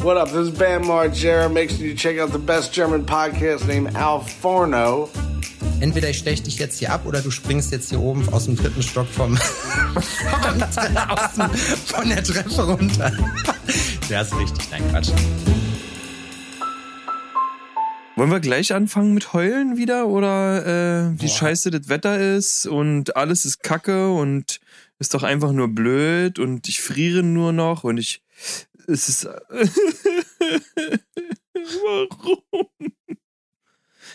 What up? This is Bam Margera. Make sure you check out the best German podcast named Al Forno. Entweder ich steche dich jetzt hier ab oder du springst jetzt hier oben aus dem dritten Stock vom, vom dem, von der Treppe runter. Ja, ist richtig, nein, Quatsch. Wollen wir gleich anfangen mit Heulen wieder oder äh, wie Boah. scheiße das Wetter ist und alles ist kacke und ist doch einfach nur blöd und ich friere nur noch und ich. Es ist. Warum?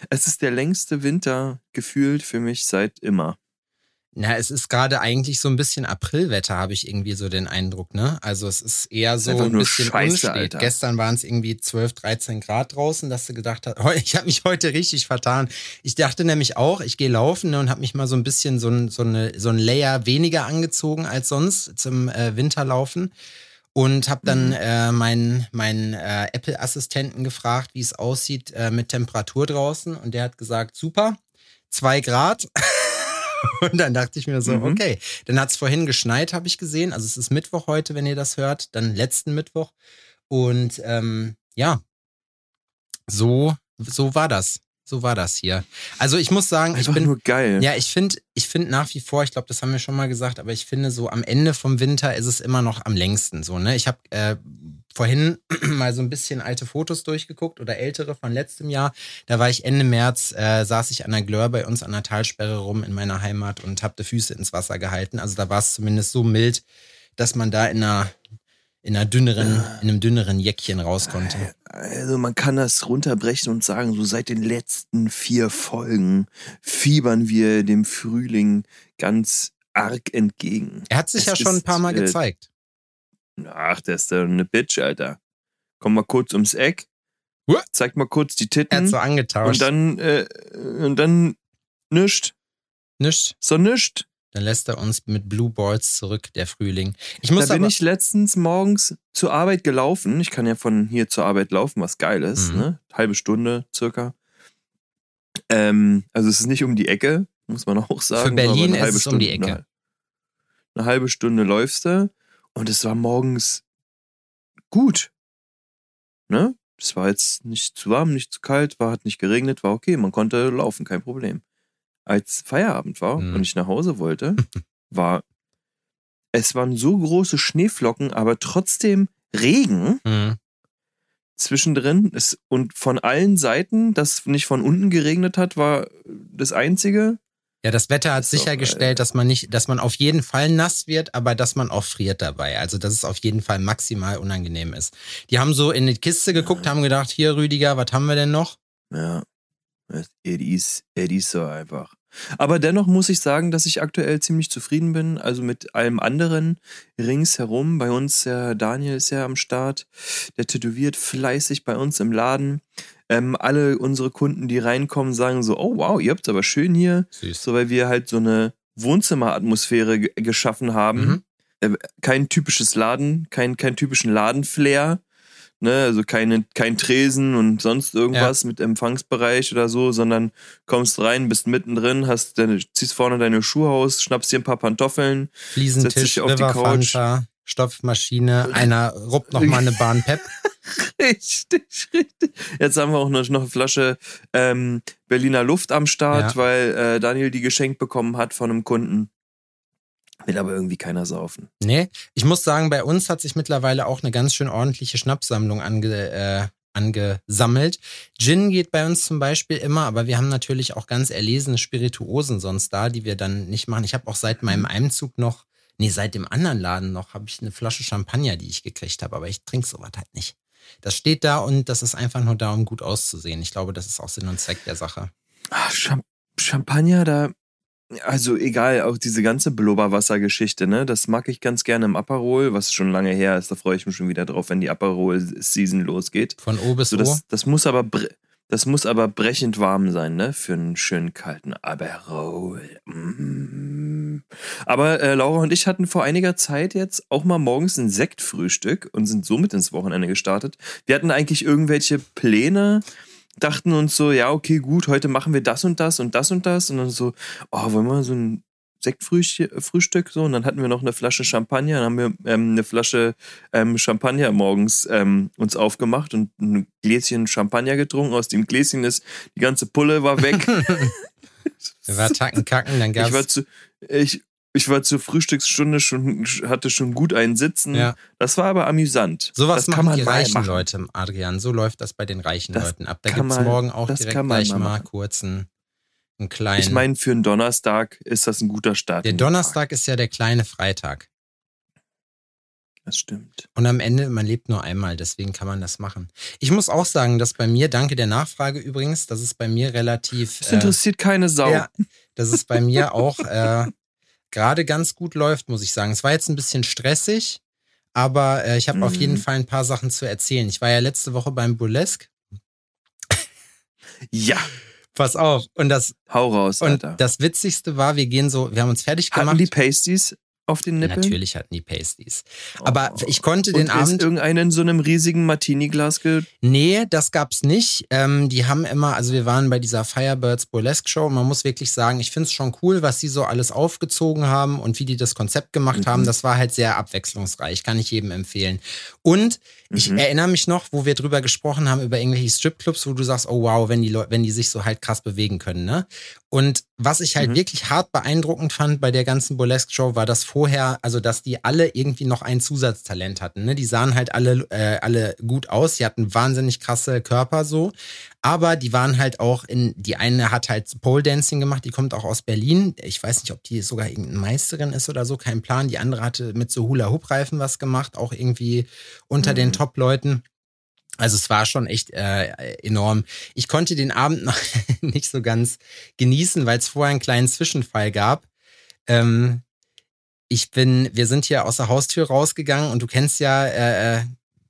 Es ist der längste Winter gefühlt für mich seit immer. Na, es ist gerade eigentlich so ein bisschen Aprilwetter, habe ich irgendwie so den Eindruck, ne? Also es ist eher so ein bisschen Scheiße, Alter. Gestern waren es irgendwie 12, 13 Grad draußen, dass du gedacht hast, ich habe mich heute richtig vertan. Ich dachte nämlich auch, ich gehe laufen ne, und habe mich mal so ein bisschen so ein, so, eine, so ein Layer weniger angezogen als sonst zum äh, Winterlaufen und habe dann mhm. äh, meinen mein, äh, Apple-Assistenten gefragt, wie es aussieht äh, mit Temperatur draußen und der hat gesagt, super, zwei Grad. Und dann dachte ich mir so, mhm. okay. Dann hat es vorhin geschneit, habe ich gesehen. Also es ist Mittwoch heute, wenn ihr das hört, dann letzten Mittwoch. Und ähm, ja, so, so war das. So war das hier. Also ich muss sagen, Einfach ich bin nur geil. Ja, ich finde, ich finde nach wie vor, ich glaube, das haben wir schon mal gesagt, aber ich finde so am Ende vom Winter ist es immer noch am längsten so. Ne, ich habe äh, vorhin mal so ein bisschen alte Fotos durchgeguckt oder ältere von letztem Jahr. Da war ich Ende März, äh, saß ich an der Glör bei uns an der Talsperre rum in meiner Heimat und habe die Füße ins Wasser gehalten. Also da war es zumindest so mild, dass man da in einer in einer dünneren, in einem dünneren Jäckchen raus konnte. Also man kann das runterbrechen und sagen, so seit den letzten vier Folgen fiebern wir dem Frühling ganz arg entgegen. Er hat sich es ja schon ein paar Mal äh, gezeigt. Ach, der ist ja eine Bitch, Alter. Komm mal kurz ums Eck. Zeig mal kurz die Titten. Er hat so angetauscht. Und dann, äh, und dann nischt. Nischt. So nischt. Dann lässt er uns mit Blue Balls zurück, der Frühling. Ich muss da bin ich letztens morgens zur Arbeit gelaufen. Ich kann ja von hier zur Arbeit laufen, was geil ist. Mhm. Ne? Halbe Stunde circa. Ähm, also es ist nicht um die Ecke, muss man auch sagen. Für Berlin ist es Stunde, um die Ecke. Eine, eine halbe Stunde läufst du und es war morgens gut. Ne? Es war jetzt nicht zu warm, nicht zu kalt, war, hat nicht geregnet, war okay. Man konnte laufen, kein Problem als Feierabend war mhm. und ich nach Hause wollte, war, es waren so große Schneeflocken, aber trotzdem Regen mhm. zwischendrin. Es, und von allen Seiten, dass nicht von unten geregnet hat, war das Einzige. Ja, das Wetter hat sichergestellt, dass man nicht, dass man auf jeden Fall nass wird, aber dass man auch friert dabei. Also, dass es auf jeden Fall maximal unangenehm ist. Die haben so in die Kiste geguckt, ja. haben gedacht, hier Rüdiger, was haben wir denn noch? Ja. Eddie ist, Eddie ist so einfach. Aber dennoch muss ich sagen, dass ich aktuell ziemlich zufrieden bin. Also mit allem anderen ringsherum. Bei uns, der Daniel ist ja am Start. Der tätowiert fleißig bei uns im Laden. Ähm, alle unsere Kunden, die reinkommen, sagen so: Oh wow, ihr habt es aber schön hier. Süß. So, weil wir halt so eine Wohnzimmeratmosphäre geschaffen haben. Mhm. Äh, kein typisches Laden, kein, kein typischen Ladenflair ne, also keine, kein Tresen und sonst irgendwas ja. mit Empfangsbereich oder so, sondern kommst rein, bist mittendrin, hast deine, ziehst vorne deine Schuhe aus, schnappst dir ein paar Pantoffeln, setzt dich auf die Couch. Fanta, Stopfmaschine, einer ruppt noch mal eine Bahn Pep. richtig, richtig. Jetzt haben wir auch noch, noch eine Flasche ähm, Berliner Luft am Start, ja. weil äh, Daniel die geschenkt bekommen hat von einem Kunden. Will aber irgendwie keiner saufen. Nee, ich muss sagen, bei uns hat sich mittlerweile auch eine ganz schön ordentliche Schnappsammlung ange, äh, angesammelt. Gin geht bei uns zum Beispiel immer, aber wir haben natürlich auch ganz erlesene Spirituosen sonst da, die wir dann nicht machen. Ich habe auch seit meinem Einzug noch, nee, seit dem anderen Laden noch, habe ich eine Flasche Champagner, die ich gekriegt habe, aber ich trinke sowas halt nicht. Das steht da und das ist einfach nur da, um gut auszusehen. Ich glaube, das ist auch Sinn und Zweck der Sache. Ach, Champagner, da also egal, auch diese ganze Blubberwasser-Geschichte, ne? Das mag ich ganz gerne im Aperol, was schon lange her ist. Da freue ich mich schon wieder drauf, wenn die Aperol-Season losgeht. Von O bis so, das, O. Das muss aber das muss aber brechend warm sein, ne? Für einen schönen kalten Aperol. Mm. Aber äh, Laura und ich hatten vor einiger Zeit jetzt auch mal morgens ein Sektfrühstück und sind somit ins Wochenende gestartet. Wir hatten eigentlich irgendwelche Pläne dachten uns so, ja, okay, gut, heute machen wir das und das und das und das. Und dann so, oh, wollen wir so ein, Sektfrühstück so und dann hatten wir noch eine Flasche Champagner, dann haben wir ähm, eine Flasche ähm, Champagner morgens ähm, uns aufgemacht und ein Gläschen Champagner getrunken. Aus dem Gläschen ist die ganze Pulle war weg. wir war tacken kacken, dann gab's ich war zu ich ich war zur Frühstücksstunde schon, hatte schon gut einen Sitzen. Ja. Das war aber amüsant. Sowas machen man die reichen machen. Leute, Adrian. So läuft das bei den reichen das Leuten ab. Da gibt es morgen auch direkt gleich mal, mal kurz einen, einen kleinen. Ich meine, für einen Donnerstag ist das ein guter Start. Der Donnerstag ist ja der kleine Freitag. Das stimmt. Und am Ende, man lebt nur einmal, deswegen kann man das machen. Ich muss auch sagen, dass bei mir, danke der Nachfrage übrigens, das ist bei mir relativ. Das interessiert äh, keine Sau. Ja, das ist bei mir auch äh, gerade ganz gut läuft, muss ich sagen. Es war jetzt ein bisschen stressig, aber äh, ich habe mhm. auf jeden mhm. Fall ein paar Sachen zu erzählen. Ich war ja letzte Woche beim Burlesque. ja. Pass auf. Und das, Hau raus, und das Witzigste war, wir gehen so, wir haben uns fertig gemacht. Hatten die Pasties auf den Nippeln? Natürlich hatten die Pasties. Aber oh. ich konnte und den Abend. irgendeinen in so einem riesigen Martini-Glas ge. Nee, das gab's nicht. Ähm, die haben immer, also wir waren bei dieser Firebirds Burlesque Show und man muss wirklich sagen, ich finde es schon cool, was sie so alles aufgezogen haben und wie die das Konzept gemacht mhm. haben. Das war halt sehr abwechslungsreich, kann ich jedem empfehlen. Und ich mhm. erinnere mich noch, wo wir drüber gesprochen haben, über irgendwelche Stripclubs, wo du sagst, oh wow, wenn die Leute, wenn die sich so halt krass bewegen können, ne? Und was ich halt mhm. wirklich hart beeindruckend fand bei der ganzen Burlesque-Show, war das vorher, also dass die alle irgendwie noch ein Zusatztalent hatten. Ne? Die sahen halt alle, äh, alle gut aus, die hatten wahnsinnig krasse Körper so. Aber die waren halt auch in, die eine hat halt Pole Dancing gemacht, die kommt auch aus Berlin. Ich weiß nicht, ob die sogar irgendeine Meisterin ist oder so, kein Plan. Die andere hatte mit so Hula-Hoop-Reifen was gemacht, auch irgendwie unter mhm. den Top-Leuten. Also es war schon echt äh, enorm. Ich konnte den Abend noch nicht so ganz genießen, weil es vorher einen kleinen Zwischenfall gab. Ähm, ich bin, wir sind hier aus der Haustür rausgegangen und du kennst ja, äh, äh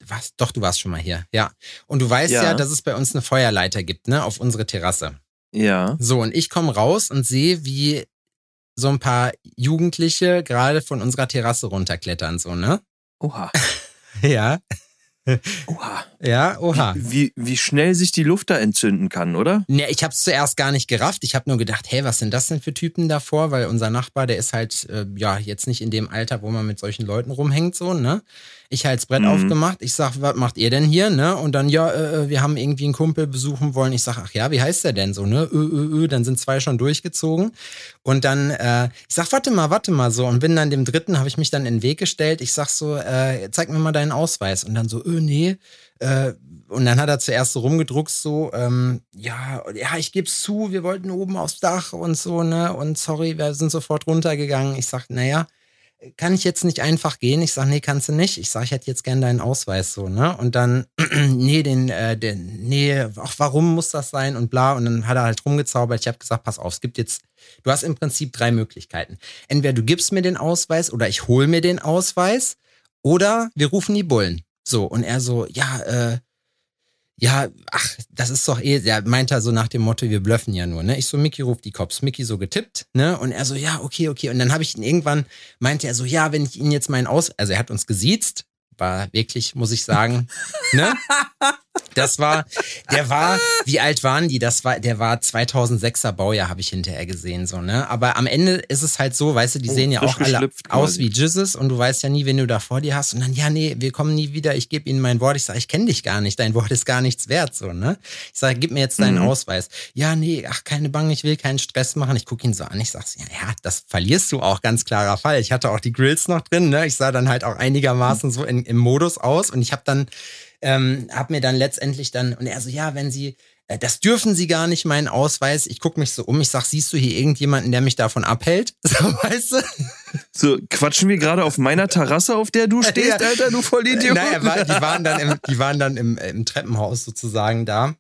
was? Doch, du warst schon mal hier. Ja. Und du weißt ja. ja, dass es bei uns eine Feuerleiter gibt, ne, auf unsere Terrasse. Ja. So, und ich komme raus und sehe, wie so ein paar Jugendliche gerade von unserer Terrasse runterklettern, so, ne? Oha. ja. Oha. Ja, oha. Wie, wie, wie, schnell sich die Luft da entzünden kann, oder? Ne, ich habe es zuerst gar nicht gerafft. Ich habe nur gedacht, hey, was sind das denn für Typen davor? Weil unser Nachbar, der ist halt, äh, ja, jetzt nicht in dem Alter, wo man mit solchen Leuten rumhängt, so, ne? Ich halt das Brett mhm. aufgemacht. Ich sag, was macht ihr denn hier, ne? Und dann, ja, äh, äh, wir haben irgendwie einen Kumpel besuchen wollen. Ich sag, ach ja, wie heißt der denn so, ne? Ö, ö, ö. Dann sind zwei schon durchgezogen. Und dann, äh, ich sag, warte mal, warte mal so. Und bin dann dem dritten, habe ich mich dann in den Weg gestellt. Ich sag so, äh, zeig mir mal deinen Ausweis. Und dann so, öh, nee. Äh, und dann hat er zuerst so rumgedruckt, so, ähm, ja, ja, ich geb's zu, wir wollten oben aufs Dach und so, ne? Und sorry, wir sind sofort runtergegangen. Ich sag, naja, kann ich jetzt nicht einfach gehen? Ich sag, nee, kannst du nicht. Ich sag, ich hätte jetzt gern deinen Ausweis so, ne? Und dann, nee, den, äh, den, nee, ach, warum muss das sein? Und bla. Und dann hat er halt rumgezaubert. Ich habe gesagt, pass auf, es gibt jetzt, du hast im Prinzip drei Möglichkeiten. Entweder du gibst mir den Ausweis oder ich hol mir den Ausweis oder wir rufen die Bullen. So, und er so, ja, äh, ja, ach, das ist doch eh, der meint er so nach dem Motto, wir blöffen ja nur, ne? Ich so, Mickey ruft die Cops. Mickey so getippt, ne? Und er so, ja, okay, okay. Und dann habe ich ihn irgendwann, meinte er so, ja, wenn ich ihn jetzt meinen Aus, also er hat uns gesiezt, war wirklich, muss ich sagen, ne? Das war, der war, wie alt waren die? Das war, der war 2006er Baujahr, habe ich hinterher gesehen, so, ne? Aber am Ende ist es halt so, weißt du, die oh, sehen ja auch alle aus wie Jizzes und du weißt ja nie, wen du da vor dir hast. Und dann, ja, nee, wir kommen nie wieder, ich gebe ihnen mein Wort. Ich sage, ich kenne dich gar nicht, dein Wort ist gar nichts wert, so, ne? Ich sage, gib mir jetzt deinen mhm. Ausweis. Ja, nee, ach, keine Bange, ich will keinen Stress machen. Ich gucke ihn so an, ich sage, ja, ja, das verlierst du auch, ganz klarer Fall. Ich hatte auch die Grills noch drin, ne? Ich sah dann halt auch einigermaßen so in, im Modus aus und ich habe dann ähm, hab mir dann letztendlich dann, und er so, ja, wenn Sie, äh, das dürfen Sie gar nicht, meinen Ausweis. Ich gucke mich so um, ich sag, siehst du hier irgendjemanden, der mich davon abhält? So, weißt du? So, quatschen wir gerade auf meiner Terrasse, auf der du stehst, ja. Alter, du Vollidiot? Naja, war, die waren dann, im, die waren dann im, im Treppenhaus sozusagen da.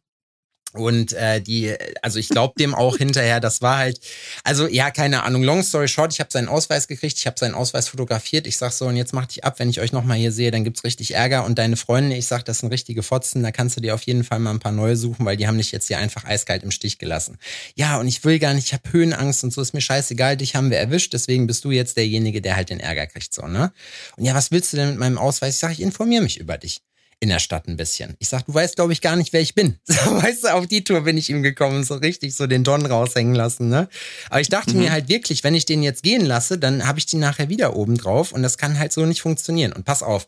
Und äh, die, also ich glaube dem auch hinterher, das war halt, also ja, keine Ahnung, long story short, ich habe seinen Ausweis gekriegt, ich habe seinen Ausweis fotografiert, ich sag so, und jetzt mach dich ab, wenn ich euch nochmal hier sehe, dann gibt's richtig Ärger. Und deine Freunde, ich sag, das sind richtige Fotzen, da kannst du dir auf jeden Fall mal ein paar neue suchen, weil die haben dich jetzt hier einfach eiskalt im Stich gelassen. Ja, und ich will gar nicht, ich habe Höhenangst und so, ist mir scheißegal, dich haben wir erwischt, deswegen bist du jetzt derjenige, der halt den Ärger kriegt, so, ne? Und ja, was willst du denn mit meinem Ausweis? Ich sag, ich informiere mich über dich in der Stadt ein bisschen. Ich sag, du weißt, glaube ich, gar nicht, wer ich bin. So, weißt du, auf die Tour bin ich ihm gekommen, so richtig so den Don raushängen lassen. Ne? Aber ich dachte mhm. mir halt wirklich, wenn ich den jetzt gehen lasse, dann habe ich den nachher wieder oben drauf und das kann halt so nicht funktionieren. Und pass auf,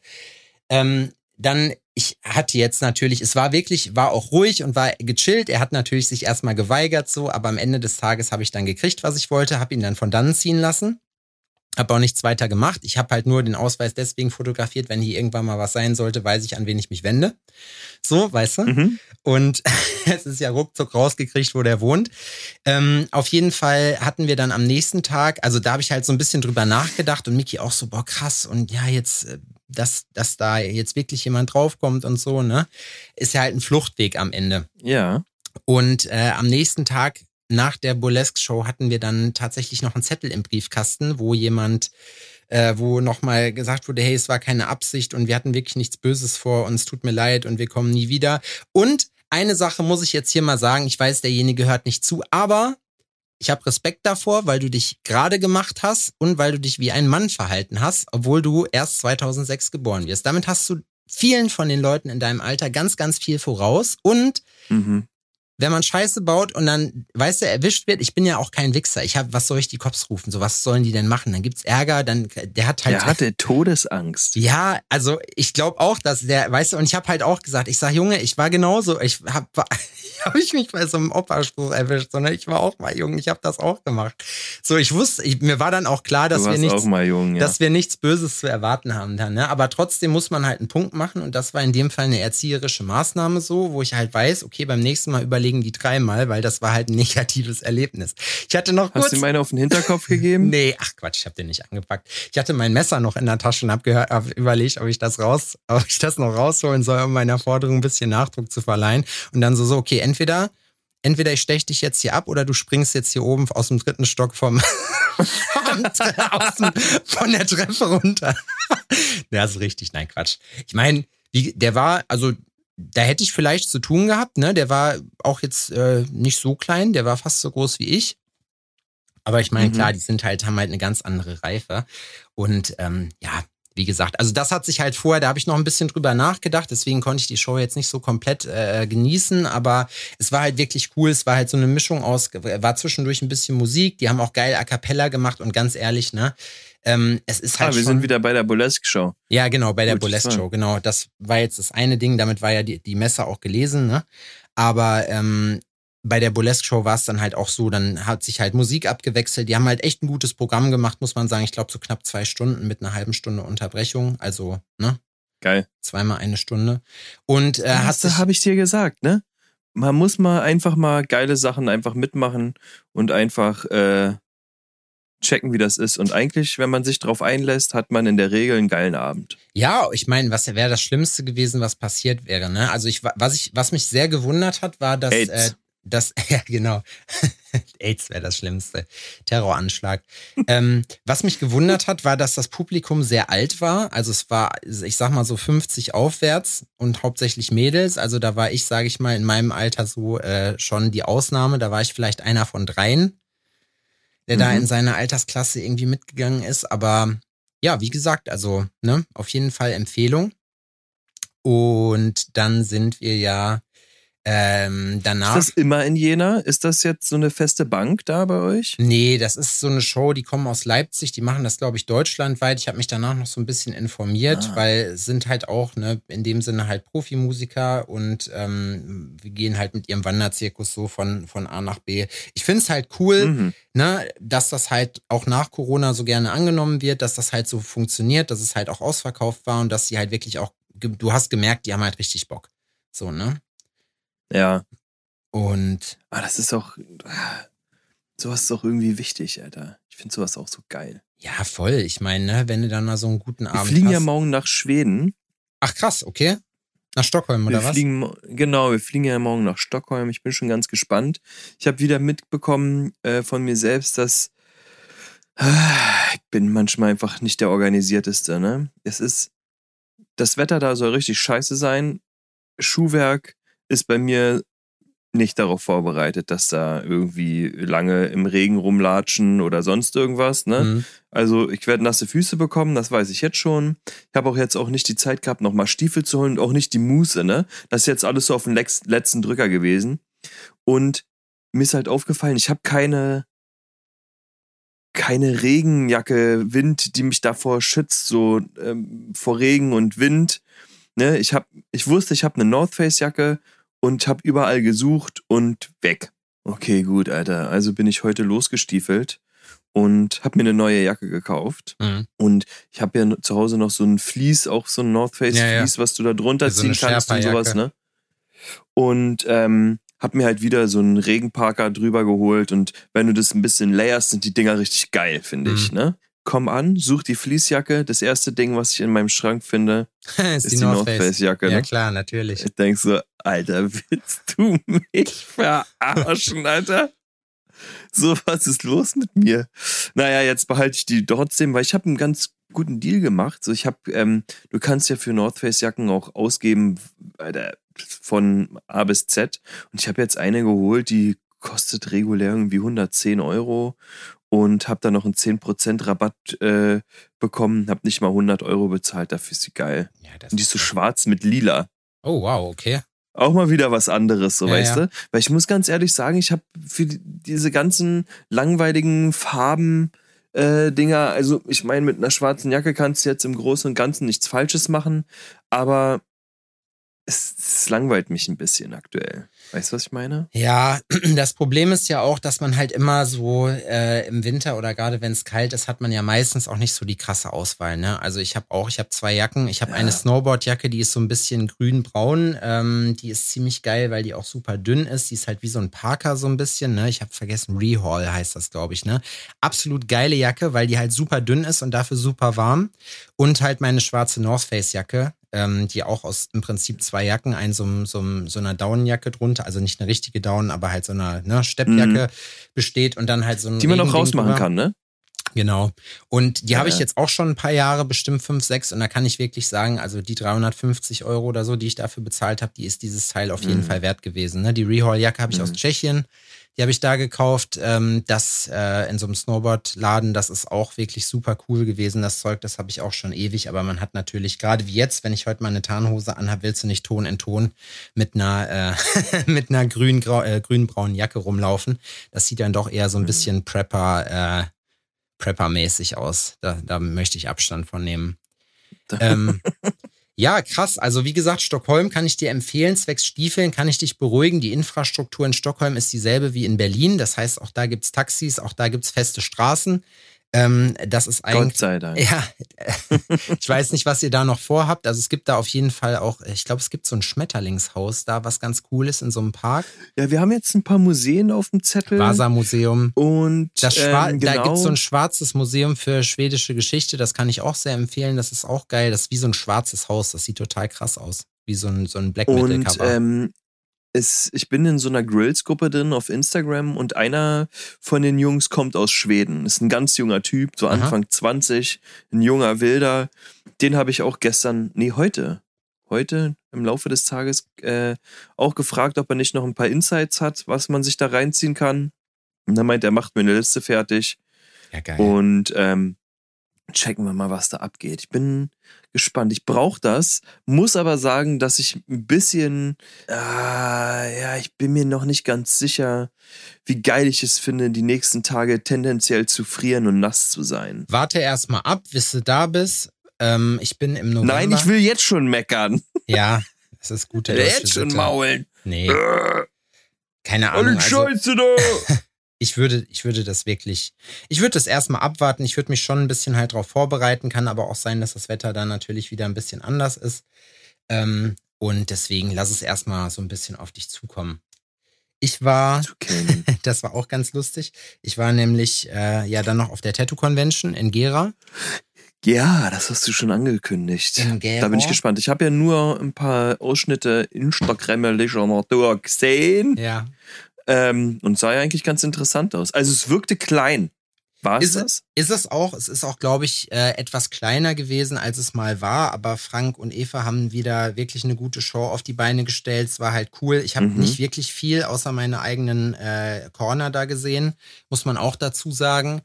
ähm, dann ich hatte jetzt natürlich, es war wirklich, war auch ruhig und war gechillt. Er hat natürlich sich erstmal geweigert so, aber am Ende des Tages habe ich dann gekriegt, was ich wollte, habe ihn dann von dann ziehen lassen. Habe auch nichts weiter gemacht. Ich habe halt nur den Ausweis deswegen fotografiert, wenn hier irgendwann mal was sein sollte, weiß ich, an wen ich mich wende. So, weißt du? Mhm. Und es ist ja ruckzuck rausgekriegt, wo der wohnt. Ähm, auf jeden Fall hatten wir dann am nächsten Tag, also da habe ich halt so ein bisschen drüber nachgedacht und Miki auch so, boah, krass. Und ja, jetzt, äh, dass, dass da jetzt wirklich jemand draufkommt und so, ne? Ist ja halt ein Fluchtweg am Ende. Ja. Und äh, am nächsten Tag nach der Burlesque-Show hatten wir dann tatsächlich noch einen Zettel im Briefkasten, wo jemand, äh, wo nochmal gesagt wurde, hey, es war keine Absicht und wir hatten wirklich nichts Böses vor, uns tut mir leid und wir kommen nie wieder. Und eine Sache muss ich jetzt hier mal sagen, ich weiß, derjenige hört nicht zu, aber ich habe Respekt davor, weil du dich gerade gemacht hast und weil du dich wie ein Mann verhalten hast, obwohl du erst 2006 geboren wirst. Damit hast du vielen von den Leuten in deinem Alter ganz, ganz viel voraus und mhm wenn man Scheiße baut und dann, weißt du, erwischt wird, ich bin ja auch kein Wichser. Ich habe, was soll ich die Cops rufen? So, was sollen die denn machen? Dann gibt's Ärger, dann, der hat halt. Der hatte Todesangst. Ja, also ich glaube auch, dass der, weißt du, und ich habe halt auch gesagt, ich sag, Junge, ich war genauso, ich habe hab ich mich bei so einem Opa-Spruch erwischt, sondern ich war auch mal jung, ich habe das auch gemacht. So, ich wusste, ich, mir war dann auch klar, dass wir nichts, jung, ja. dass wir nichts Böses zu erwarten haben dann, ne? Aber trotzdem muss man halt einen Punkt machen und das war in dem Fall eine erzieherische Maßnahme so, wo ich halt weiß, okay, beim nächsten Mal überlegen überlegen die dreimal, weil das war halt ein negatives Erlebnis. Ich hatte noch kurz, Hast du meine auf den Hinterkopf gegeben? nee, ach Quatsch, ich habe den nicht angepackt. Ich hatte mein Messer noch in der Tasche und habe hab überlegt, ob ich das raus, ob ich das noch rausholen soll, um meiner Forderung ein bisschen Nachdruck zu verleihen. Und dann so, so, okay, entweder entweder ich steche dich jetzt hier ab oder du springst jetzt hier oben aus dem dritten Stock vom, dem, von der Treppe runter. das ist richtig, nein, Quatsch. Ich meine, der war, also da hätte ich vielleicht zu tun gehabt, ne? Der war auch jetzt äh, nicht so klein, der war fast so groß wie ich. Aber ich meine, mhm. klar, die sind halt, haben halt eine ganz andere Reife. Und ähm, ja, wie gesagt, also das hat sich halt vorher, da habe ich noch ein bisschen drüber nachgedacht, deswegen konnte ich die Show jetzt nicht so komplett äh, genießen, aber es war halt wirklich cool, es war halt so eine Mischung aus, war zwischendurch ein bisschen Musik, die haben auch geil A Cappella gemacht und ganz ehrlich, ne, ähm, es ist halt. Ah, wir schon, sind wieder bei der Burlesque-Show. Ja, genau, bei der Burlesque-Show, genau. Das war jetzt das eine Ding, damit war ja die, die Messe auch gelesen, ne? Aber ähm, bei der Burlesque-Show war es dann halt auch so, dann hat sich halt Musik abgewechselt. Die haben halt echt ein gutes Programm gemacht, muss man sagen. Ich glaube, so knapp zwei Stunden mit einer halben Stunde Unterbrechung. Also, ne? Geil. Zweimal eine Stunde. Und äh, hast du. habe ich dir gesagt, ne? Man muss mal einfach mal geile Sachen einfach mitmachen und einfach äh, checken, wie das ist. Und eigentlich, wenn man sich drauf einlässt, hat man in der Regel einen geilen Abend. Ja, ich meine, was wäre das Schlimmste gewesen, was passiert wäre, ne? Also ich, was ich, was mich sehr gewundert hat, war, dass, äh, das, ja, genau. AIDS wäre das Schlimmste. Terroranschlag. ähm, was mich gewundert hat, war, dass das Publikum sehr alt war. Also es war, ich sag mal so 50 aufwärts und hauptsächlich Mädels. Also da war ich, sage ich mal, in meinem Alter so äh, schon die Ausnahme. Da war ich vielleicht einer von dreien der mhm. da in seiner Altersklasse irgendwie mitgegangen ist. Aber ja, wie gesagt, also ne, auf jeden Fall Empfehlung. Und dann sind wir ja ähm, danach. Ist das immer in Jena? Ist das jetzt so eine feste Bank da bei euch? Nee, das ist so eine Show, die kommen aus Leipzig, die machen das, glaube ich, deutschlandweit. Ich habe mich danach noch so ein bisschen informiert, ah. weil sind halt auch, ne, in dem Sinne halt Profimusiker und ähm, wir gehen halt mit ihrem Wanderzirkus so von, von A nach B. Ich finde es halt cool, mhm. ne, dass das halt auch nach Corona so gerne angenommen wird, dass das halt so funktioniert, dass es halt auch ausverkauft war und dass sie halt wirklich auch, du hast gemerkt, die haben halt richtig Bock. So, ne? Ja. Und. Ah, das ist auch. Sowas ist auch irgendwie wichtig, Alter. Ich finde sowas auch so geil. Ja, voll. Ich meine, ne, wenn du dann mal so einen guten Abend hast. Wir fliegen hast. ja morgen nach Schweden. Ach krass, okay. Nach Stockholm oder wir fliegen, was? Genau, wir fliegen ja morgen nach Stockholm. Ich bin schon ganz gespannt. Ich habe wieder mitbekommen äh, von mir selbst, dass äh, ich bin manchmal einfach nicht der organisierteste. Ne? Es ist das Wetter da soll richtig scheiße sein. Schuhwerk ist bei mir nicht darauf vorbereitet, dass da irgendwie lange im Regen rumlatschen oder sonst irgendwas. Ne? Mhm. Also ich werde nasse Füße bekommen, das weiß ich jetzt schon. Ich habe auch jetzt auch nicht die Zeit gehabt, nochmal Stiefel zu holen und auch nicht die Muße. Ne? Das ist jetzt alles so auf den letzten Drücker gewesen. Und mir ist halt aufgefallen, ich habe keine keine Regenjacke, Wind, die mich davor schützt, so ähm, vor Regen und Wind. Ne, ich hab, ich wusste, ich habe eine North Face Jacke und habe überall gesucht und weg. Okay, gut, Alter. Also bin ich heute losgestiefelt und habe mir eine neue Jacke gekauft. Mhm. Und ich habe ja zu Hause noch so ein Vlies, auch so ein North Face ja, Vlies, ja. was du da drunter also ziehen kannst und sowas, ne? Und ähm, hab mir halt wieder so einen Regenparker drüber geholt und wenn du das ein bisschen layerst, sind die Dinger richtig geil, finde mhm. ich, ne? Komm an, such die Fließjacke. Das erste Ding, was ich in meinem Schrank finde, ist, ist die, die North Face Jacke. Ne? Ja klar, natürlich. Ich denk so, Alter, willst du mich verarschen, Alter? So, was ist los mit mir? Naja, jetzt behalte ich die trotzdem, weil ich habe einen ganz guten Deal gemacht. So, ich habe, ähm, du kannst ja für North Face Jacken auch ausgeben, Alter, von A bis Z. Und ich habe jetzt eine geholt, die kostet regulär irgendwie 110 Euro und habe dann noch einen 10% Rabatt äh, bekommen, habe nicht mal 100 Euro bezahlt, dafür ist sie geil. Ja, und die ist so schwarz mit lila. Oh, wow, okay. Auch mal wieder was anderes, so ja, weißt ja. du? Weil ich muss ganz ehrlich sagen, ich habe für diese ganzen langweiligen Farben äh, Dinger, also ich meine, mit einer schwarzen Jacke kannst du jetzt im Großen und Ganzen nichts Falsches machen, aber es, es, langweilt mich ein bisschen aktuell. Weißt du, was ich meine? Ja, das Problem ist ja auch, dass man halt immer so äh, im Winter oder gerade wenn es kalt ist, hat man ja meistens auch nicht so die krasse Auswahl. Ne? Also ich habe auch, ich habe zwei Jacken. Ich habe ja. eine Snowboardjacke, die ist so ein bisschen grün-braun. Ähm, die ist ziemlich geil, weil die auch super dünn ist. Die ist halt wie so ein Parker so ein bisschen. Ne? Ich habe vergessen, Rehaul heißt das, glaube ich. Ne? Absolut geile Jacke, weil die halt super dünn ist und dafür super warm. Und halt meine schwarze North Face Jacke, ähm, die auch aus im Prinzip zwei Jacken, ein so, so, so einer Daunenjacke drunter, also nicht eine richtige Daun, aber halt so einer ne, Steppjacke mhm. besteht und dann halt so ein Die man auch rausmachen drüber. kann, ne? Genau. Und die ja, habe ich jetzt auch schon ein paar Jahre, bestimmt fünf, sechs. Und da kann ich wirklich sagen, also die 350 Euro oder so, die ich dafür bezahlt habe, die ist dieses Teil auf jeden mhm. Fall wert gewesen. Ne? Die Rehaul-Jacke habe ich mhm. aus Tschechien. Die habe ich da gekauft. Ähm, das äh, in so einem Snowboard-Laden, das ist auch wirklich super cool gewesen. Das Zeug, das habe ich auch schon ewig. Aber man hat natürlich, gerade wie jetzt, wenn ich heute mal eine Tarnhose anhabe, willst du nicht Ton in Ton mit einer, äh, mit einer grün, äh, grün-braunen Jacke rumlaufen. Das sieht dann doch eher so ein mhm. bisschen Prepper, äh, Prepper-mäßig aus. Da, da möchte ich Abstand von nehmen. ähm, Ja, krass. Also wie gesagt, Stockholm kann ich dir empfehlen. Zwecks Stiefeln kann ich dich beruhigen. Die Infrastruktur in Stockholm ist dieselbe wie in Berlin. Das heißt, auch da gibt's Taxis, auch da gibt's feste Straßen. Ähm, das ist eigentlich. Gott sei Dank. Ja, ich weiß nicht, was ihr da noch vorhabt. Also es gibt da auf jeden Fall auch, ich glaube, es gibt so ein Schmetterlingshaus da, was ganz cool ist in so einem Park. Ja, wir haben jetzt ein paar Museen auf dem Zettel. Vasa-Museum. Und das ähm, genau. da gibt es so ein schwarzes Museum für schwedische Geschichte. Das kann ich auch sehr empfehlen. Das ist auch geil. Das ist wie so ein schwarzes Haus. Das sieht total krass aus. Wie so ein, so ein Black Metal-Cover. Ähm, es, ich bin in so einer Grills-Gruppe drin auf Instagram und einer von den Jungs kommt aus Schweden. Ist ein ganz junger Typ, so Anfang Aha. 20, ein junger Wilder. Den habe ich auch gestern, nee, heute, heute im Laufe des Tages äh, auch gefragt, ob er nicht noch ein paar Insights hat, was man sich da reinziehen kann. Und er meint, er macht mir eine Liste fertig. Ja, geil. Und ähm, checken wir mal, was da abgeht. Ich bin gespannt. Ich brauche das, muss aber sagen, dass ich ein bisschen, äh, ja, ich bin mir noch nicht ganz sicher, wie geil ich es finde, die nächsten Tage tendenziell zu frieren und nass zu sein. Warte erst mal ab, bis du da bist. Ähm, ich bin im November. Nein, ich will jetzt schon meckern. Ja, es ist gute Jetzt schon maulen. Nee. Keine Ahnung. Alle also, Scheiße da. ich würde, ich würde das wirklich, ich würde das erstmal abwarten. Ich würde mich schon ein bisschen halt darauf vorbereiten. Kann aber auch sein, dass das Wetter dann natürlich wieder ein bisschen anders ist. Ähm, und deswegen lass es erstmal so ein bisschen auf dich zukommen. Ich war, das war auch ganz lustig. Ich war nämlich äh, ja dann noch auf der Tattoo Convention in Gera. Ja, das hast du schon angekündigt. Da bin ich gespannt. Ich habe ja nur ein paar Ausschnitte Instagrammerlicher Natur gesehen. Ja. Ähm, und sah ja eigentlich ganz interessant aus. Also es wirkte klein. War es ist, das? Ist es auch. Es ist auch, glaube ich, äh, etwas kleiner gewesen, als es mal war. Aber Frank und Eva haben wieder wirklich eine gute Show auf die Beine gestellt. Es war halt cool. Ich habe mhm. nicht wirklich viel außer meine eigenen äh, Corner da gesehen, muss man auch dazu sagen.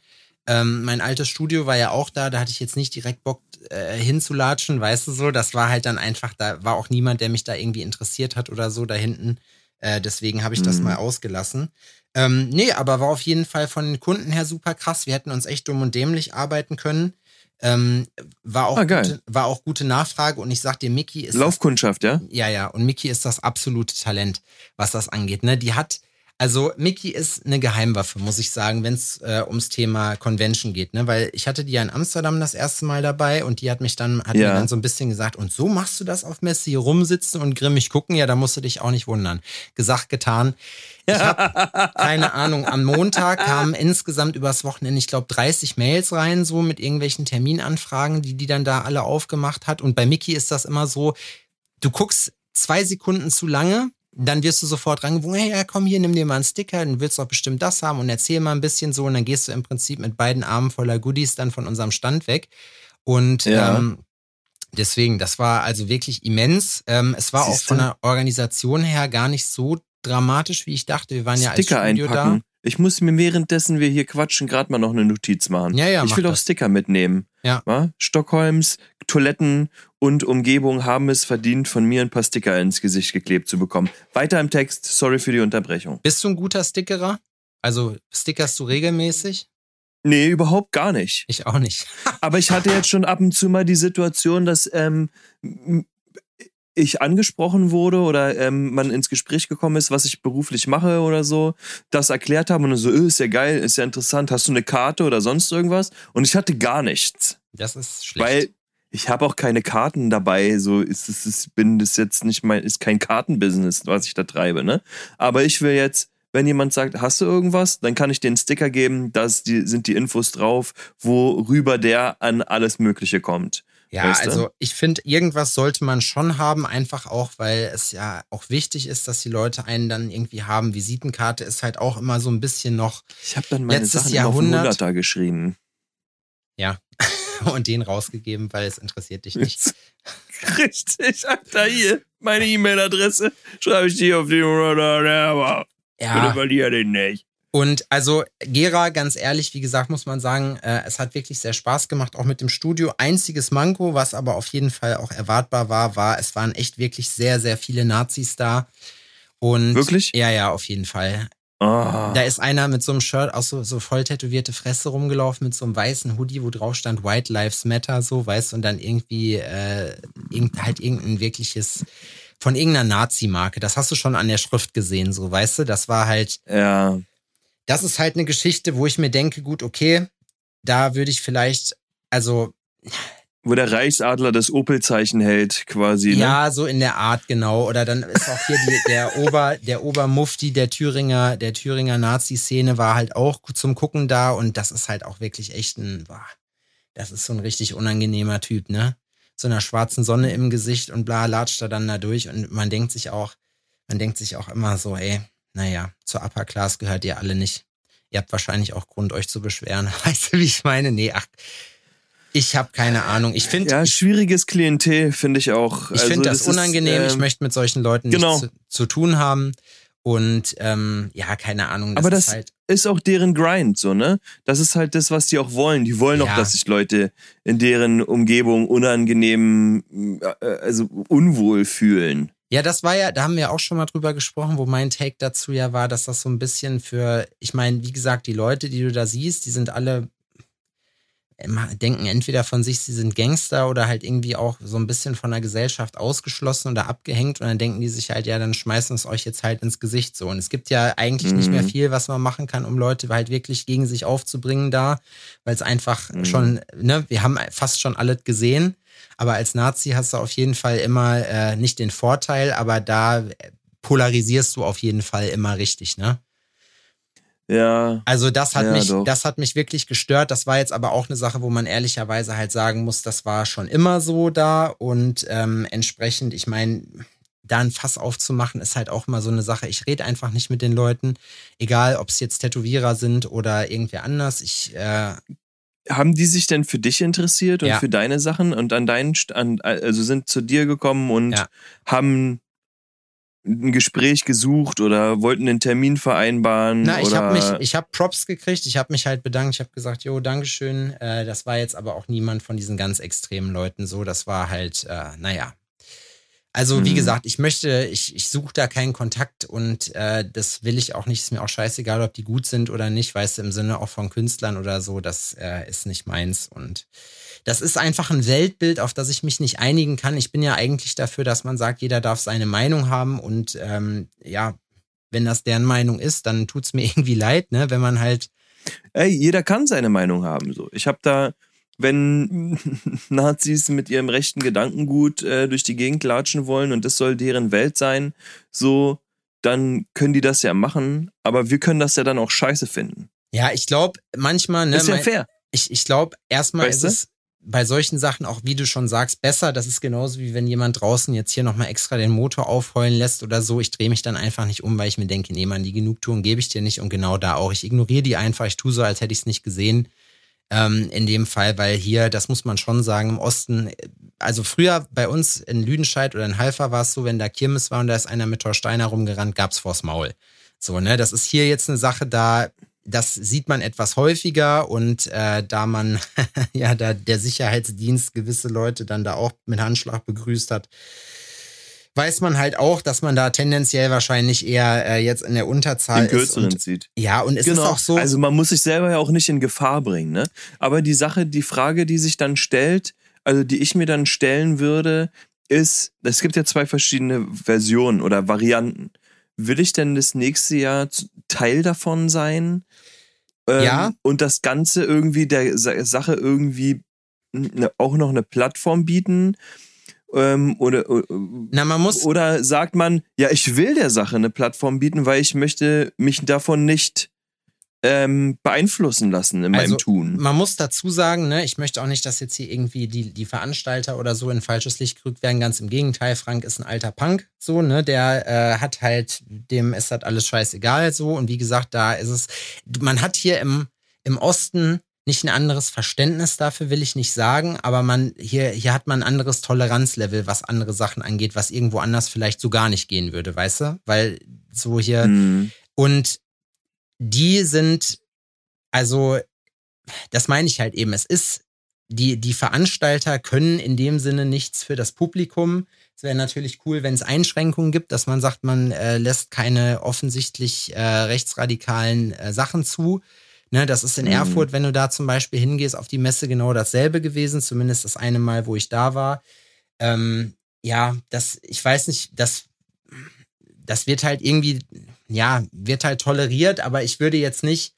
Ähm, mein altes Studio war ja auch da, da hatte ich jetzt nicht direkt Bock äh, hinzulatschen, weißt du so. Das war halt dann einfach, da war auch niemand, der mich da irgendwie interessiert hat oder so da hinten. Äh, deswegen habe ich mhm. das mal ausgelassen. Ähm, nee, aber war auf jeden Fall von den Kunden her super krass. Wir hätten uns echt dumm und dämlich arbeiten können. Ähm, war, auch ah, gute, war auch gute Nachfrage und ich sag dir, Mickey ist. Laufkundschaft, das, ja? Ja, ja. Und Mickey ist das absolute Talent, was das angeht. Ne? Die hat, also Mickey ist eine Geheimwaffe, muss ich sagen, wenn es äh, ums Thema Convention geht, ne? Weil ich hatte die ja in Amsterdam das erste Mal dabei und die hat mich dann, hat ja. mir dann so ein bisschen gesagt, und so machst du das auf Messe hier rumsitzen und grimmig gucken, ja, da musst du dich auch nicht wundern. Gesagt, getan. Ich habe keine Ahnung. Am Montag kamen insgesamt übers Wochenende, ich glaube, 30 Mails rein, so mit irgendwelchen Terminanfragen, die die dann da alle aufgemacht hat. Und bei Mickey ist das immer so, du guckst zwei Sekunden zu lange, dann wirst du sofort rangewogen, hey, ja, komm hier, nimm dir mal einen Sticker, dann willst du auch bestimmt das haben und erzähl mal ein bisschen so und dann gehst du im Prinzip mit beiden Armen voller Goodies dann von unserem Stand weg. Und ja. ähm, deswegen, das war also wirklich immens. Ähm, es war Siehste? auch von der Organisation her gar nicht so dramatisch, wie ich dachte. Wir waren ja Sticker als Studio einpacken. da. Ich muss mir währenddessen wir hier quatschen gerade mal noch eine Notiz machen. Ja, ja, ich will auch Sticker mitnehmen. Ja. Wa? Stockholms Toiletten und Umgebung haben es verdient, von mir ein paar Sticker ins Gesicht geklebt zu bekommen. Weiter im Text. Sorry für die Unterbrechung. Bist du ein guter Stickerer? Also stickerst du regelmäßig? Nee, überhaupt gar nicht. Ich auch nicht. Aber ich hatte jetzt schon ab und zu mal die Situation, dass ähm, ich angesprochen wurde oder ähm, man ins Gespräch gekommen ist, was ich beruflich mache oder so, das erklärt haben und so, äh, ist ja geil, ist ja interessant, hast du eine Karte oder sonst irgendwas? Und ich hatte gar nichts. Das ist schlecht. Weil ich habe auch keine Karten dabei, so ist es, ist, bin das jetzt nicht mein, ist kein Kartenbusiness, was ich da treibe, ne? Aber ich will jetzt, wenn jemand sagt, hast du irgendwas, dann kann ich den Sticker geben, da sind die Infos drauf, worüber der an alles Mögliche kommt. Ja, weißt du? also ich finde, irgendwas sollte man schon haben, einfach auch, weil es ja auch wichtig ist, dass die Leute einen dann irgendwie haben. Visitenkarte ist halt auch immer so ein bisschen noch. Ich habe dann meine letztes Sachen Jahrhundert da geschrieben. Ja, und den rausgegeben, weil es interessiert dich nicht. Richtig, Alter, hier, meine E-Mail-Adresse schreibe ich dir auf die aber ja. bitte verliere den nicht. Und also Gera, ganz ehrlich, wie gesagt, muss man sagen, äh, es hat wirklich sehr Spaß gemacht, auch mit dem Studio. Einziges Manko, was aber auf jeden Fall auch erwartbar war, war, es waren echt wirklich sehr, sehr viele Nazis da. Und wirklich? Ja, ja, auf jeden Fall. Oh. Da ist einer mit so einem Shirt, auch so, so voll tätowierte Fresse rumgelaufen, mit so einem weißen Hoodie, wo drauf stand White Lives Matter, so, weißt du, und dann irgendwie äh, irgend, halt irgendein wirkliches von irgendeiner Nazi-Marke. Das hast du schon an der Schrift gesehen, so, weißt du? Das war halt. Ja das ist halt eine Geschichte, wo ich mir denke, gut, okay, da würde ich vielleicht, also. Wo der Reichsadler das Opel-Zeichen hält, quasi. Ne? Ja, so in der Art, genau. Oder dann ist auch hier die, der Ober, der Obermufti der Thüringer, der Thüringer Nazi-Szene war halt auch zum Gucken da und das ist halt auch wirklich echt ein, boah, das ist so ein richtig unangenehmer Typ, ne? So einer schwarzen Sonne im Gesicht und bla, latscht er dann da durch und man denkt sich auch, man denkt sich auch immer so, ey, naja, zur Upper Class gehört ihr alle nicht. Ihr habt wahrscheinlich auch Grund, euch zu beschweren. Weißt du, wie ich meine? Nee, ach, ich habe keine Ahnung. Ich finde. Ja, schwieriges Klientel finde ich auch. Ich also, finde das, das, unangenehm. Ist, äh, ich möchte mit solchen Leuten genau. nichts zu, zu, tun haben. Und ähm, ja, keine Ahnung. Das Aber das ist, halt ist auch deren Grind, so, ne? Das ist halt das, was die auch wollen. Die wollen ja. auch, dass sich Leute in deren Umgebung unangenehm, äh, also unwohl fühlen. Ja, das war ja, da haben wir auch schon mal drüber gesprochen, wo mein Take dazu ja war, dass das so ein bisschen für, ich meine, wie gesagt, die Leute, die du da siehst, die sind alle, denken entweder von sich, sie sind Gangster oder halt irgendwie auch so ein bisschen von der Gesellschaft ausgeschlossen oder abgehängt und dann denken die sich halt, ja, dann schmeißen es euch jetzt halt ins Gesicht so. Und es gibt ja eigentlich mhm. nicht mehr mhm. viel, was man machen kann, um Leute halt wirklich gegen sich aufzubringen da, weil es einfach mhm. schon, ne, wir haben fast schon alles gesehen. Aber als Nazi hast du auf jeden Fall immer äh, nicht den Vorteil, aber da polarisierst du auf jeden Fall immer richtig, ne? Ja. Also das hat ja, mich, doch. das hat mich wirklich gestört. Das war jetzt aber auch eine Sache, wo man ehrlicherweise halt sagen muss, das war schon immer so da und ähm, entsprechend, ich meine, da ein Fass aufzumachen, ist halt auch immer so eine Sache. Ich rede einfach nicht mit den Leuten, egal ob es jetzt Tätowierer sind oder irgendwer anders. Ich äh, haben die sich denn für dich interessiert und ja. für deine Sachen und an deinen, an, also sind zu dir gekommen und ja. haben ein Gespräch gesucht oder wollten einen Termin vereinbaren? Na, ich habe mich, ich habe Props gekriegt, ich habe mich halt bedankt, ich habe gesagt, jo, Dankeschön. Äh, das war jetzt aber auch niemand von diesen ganz extremen Leuten so. Das war halt, äh, naja, also wie mhm. gesagt, ich möchte, ich, ich suche da keinen Kontakt und äh, das will ich auch nicht. Ist mir auch scheißegal, ob die gut sind oder nicht, weißt du, im Sinne auch von Künstlern oder so, das äh, ist nicht meins. Und das ist einfach ein Weltbild, auf das ich mich nicht einigen kann. Ich bin ja eigentlich dafür, dass man sagt, jeder darf seine Meinung haben und ähm, ja, wenn das deren Meinung ist, dann tut's mir irgendwie leid, ne, wenn man halt. Ey, jeder kann seine Meinung haben. So, ich habe da wenn Nazis mit ihrem rechten Gedankengut äh, durch die Gegend latschen wollen und das soll deren Welt sein, so, dann können die das ja machen, aber wir können das ja dann auch scheiße finden. Ja, ich glaube, manchmal, ne, ist ja fair. Ich, ich glaube, erstmal weißt ist es bei solchen Sachen auch, wie du schon sagst, besser. Das ist genauso wie wenn jemand draußen jetzt hier nochmal extra den Motor aufheulen lässt oder so. Ich drehe mich dann einfach nicht um, weil ich mir denke, nee, man, die Genugtuung gebe ich dir nicht und genau da auch. Ich ignoriere die einfach, ich tue so, als hätte ich es nicht gesehen ähm, in dem Fall, weil hier, das muss man schon sagen, im Osten, also früher bei uns in Lüdenscheid oder in Halfa war es so, wenn da Kirmes war und da ist einer mit Torsteiner rumgerannt, gab's vors Maul. So, ne, das ist hier jetzt eine Sache, da das sieht man etwas häufiger und äh, da man ja da der Sicherheitsdienst gewisse Leute dann da auch mit Handschlag begrüßt hat, weiß man halt auch, dass man da tendenziell wahrscheinlich eher äh, jetzt in der Unterzahl Den Kürzeren ist. Und, sieht. Ja, und es genau. ist auch so. Also man muss sich selber ja auch nicht in Gefahr bringen, ne? Aber die Sache, die Frage, die sich dann stellt, also die ich mir dann stellen würde, ist, es gibt ja zwei verschiedene Versionen oder Varianten. Will ich denn das nächste Jahr Teil davon sein? Ähm, ja. Und das Ganze irgendwie der Sache irgendwie ne, auch noch eine Plattform bieten? Ähm, oder, Na, man muss oder sagt man, ja, ich will der Sache eine Plattform bieten, weil ich möchte mich davon nicht ähm, beeinflussen lassen in also, meinem Tun. Man muss dazu sagen, ne, ich möchte auch nicht, dass jetzt hier irgendwie die, die Veranstalter oder so in falsches Licht gerückt werden. Ganz im Gegenteil, Frank ist ein alter Punk, so, ne, der äh, hat halt, dem ist das alles scheißegal, so. Und wie gesagt, da ist es, man hat hier im, im Osten nicht ein anderes Verständnis dafür, will ich nicht sagen, aber man, hier, hier hat man ein anderes Toleranzlevel, was andere Sachen angeht, was irgendwo anders vielleicht so gar nicht gehen würde, weißt du? Weil so hier, mhm. und die sind, also, das meine ich halt eben, es ist, die, die Veranstalter können in dem Sinne nichts für das Publikum. Es wäre natürlich cool, wenn es Einschränkungen gibt, dass man sagt, man äh, lässt keine offensichtlich äh, rechtsradikalen äh, Sachen zu. Ne, das ist in mhm. Erfurt, wenn du da zum Beispiel hingehst, auf die Messe genau dasselbe gewesen, zumindest das eine Mal, wo ich da war. Ähm, ja, das, ich weiß nicht, das, das wird halt irgendwie, ja, wird halt toleriert, aber ich würde jetzt nicht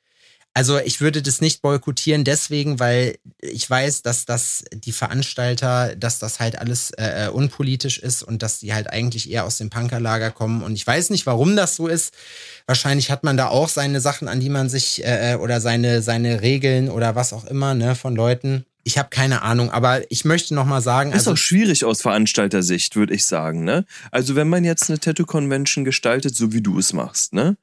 also ich würde das nicht boykottieren deswegen, weil ich weiß, dass das die Veranstalter, dass das halt alles äh, äh, unpolitisch ist und dass die halt eigentlich eher aus dem Punkerlager kommen. Und ich weiß nicht, warum das so ist. Wahrscheinlich hat man da auch seine Sachen, an die man sich äh, äh oder seine seine Regeln oder was auch immer ne von Leuten. Ich habe keine Ahnung, aber ich möchte noch mal sagen, ist also, auch schwierig aus Veranstaltersicht, würde ich sagen. Ne? Also wenn man jetzt eine Tattoo Convention gestaltet, so wie du es machst, ne,